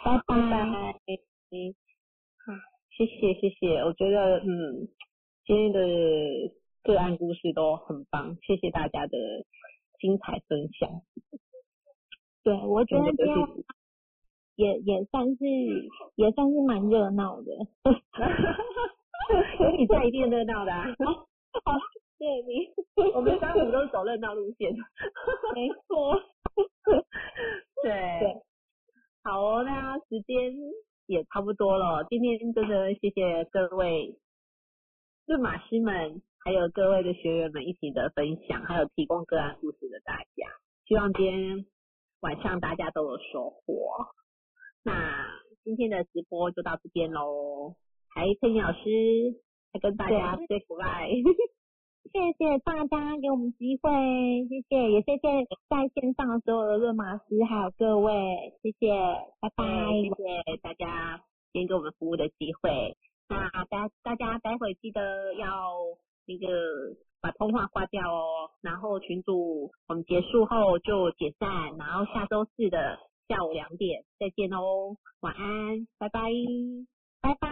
Speaker 2: 拜
Speaker 1: 拜拜。好，谢谢谢谢，我觉得嗯，今天的个案故事都很棒，谢谢大家的精彩分享。
Speaker 2: 对，我觉得
Speaker 1: 真的
Speaker 2: 这样也也算是也算是蛮热闹的。(laughs)
Speaker 1: 有你在一定热闹的、啊，(laughs)
Speaker 2: 对你，
Speaker 1: 我们三五都是走热闹路线。(laughs)
Speaker 2: 没错。(laughs)
Speaker 1: 对
Speaker 2: 对
Speaker 1: 好哦，那时间也差不多了，今天真的谢谢各位论马师们，还有各位的学员们一起的分享，还有提供个案故事的大家，希望今天晚上大家都有收获。那今天的直播就到这边喽，还佩妮老师再跟大家 say goodbye。
Speaker 2: 谢谢大家给我们机会，谢谢，也谢谢在线上所有的论马师还有各位，谢谢，拜拜。
Speaker 1: 谢谢大家今天给我们服务的机会。那大大家待会记得要那个把通话挂掉哦，然后群主我们结束后就解散，然后下周四的下午两点再见哦，晚安，拜拜。
Speaker 2: 拜拜。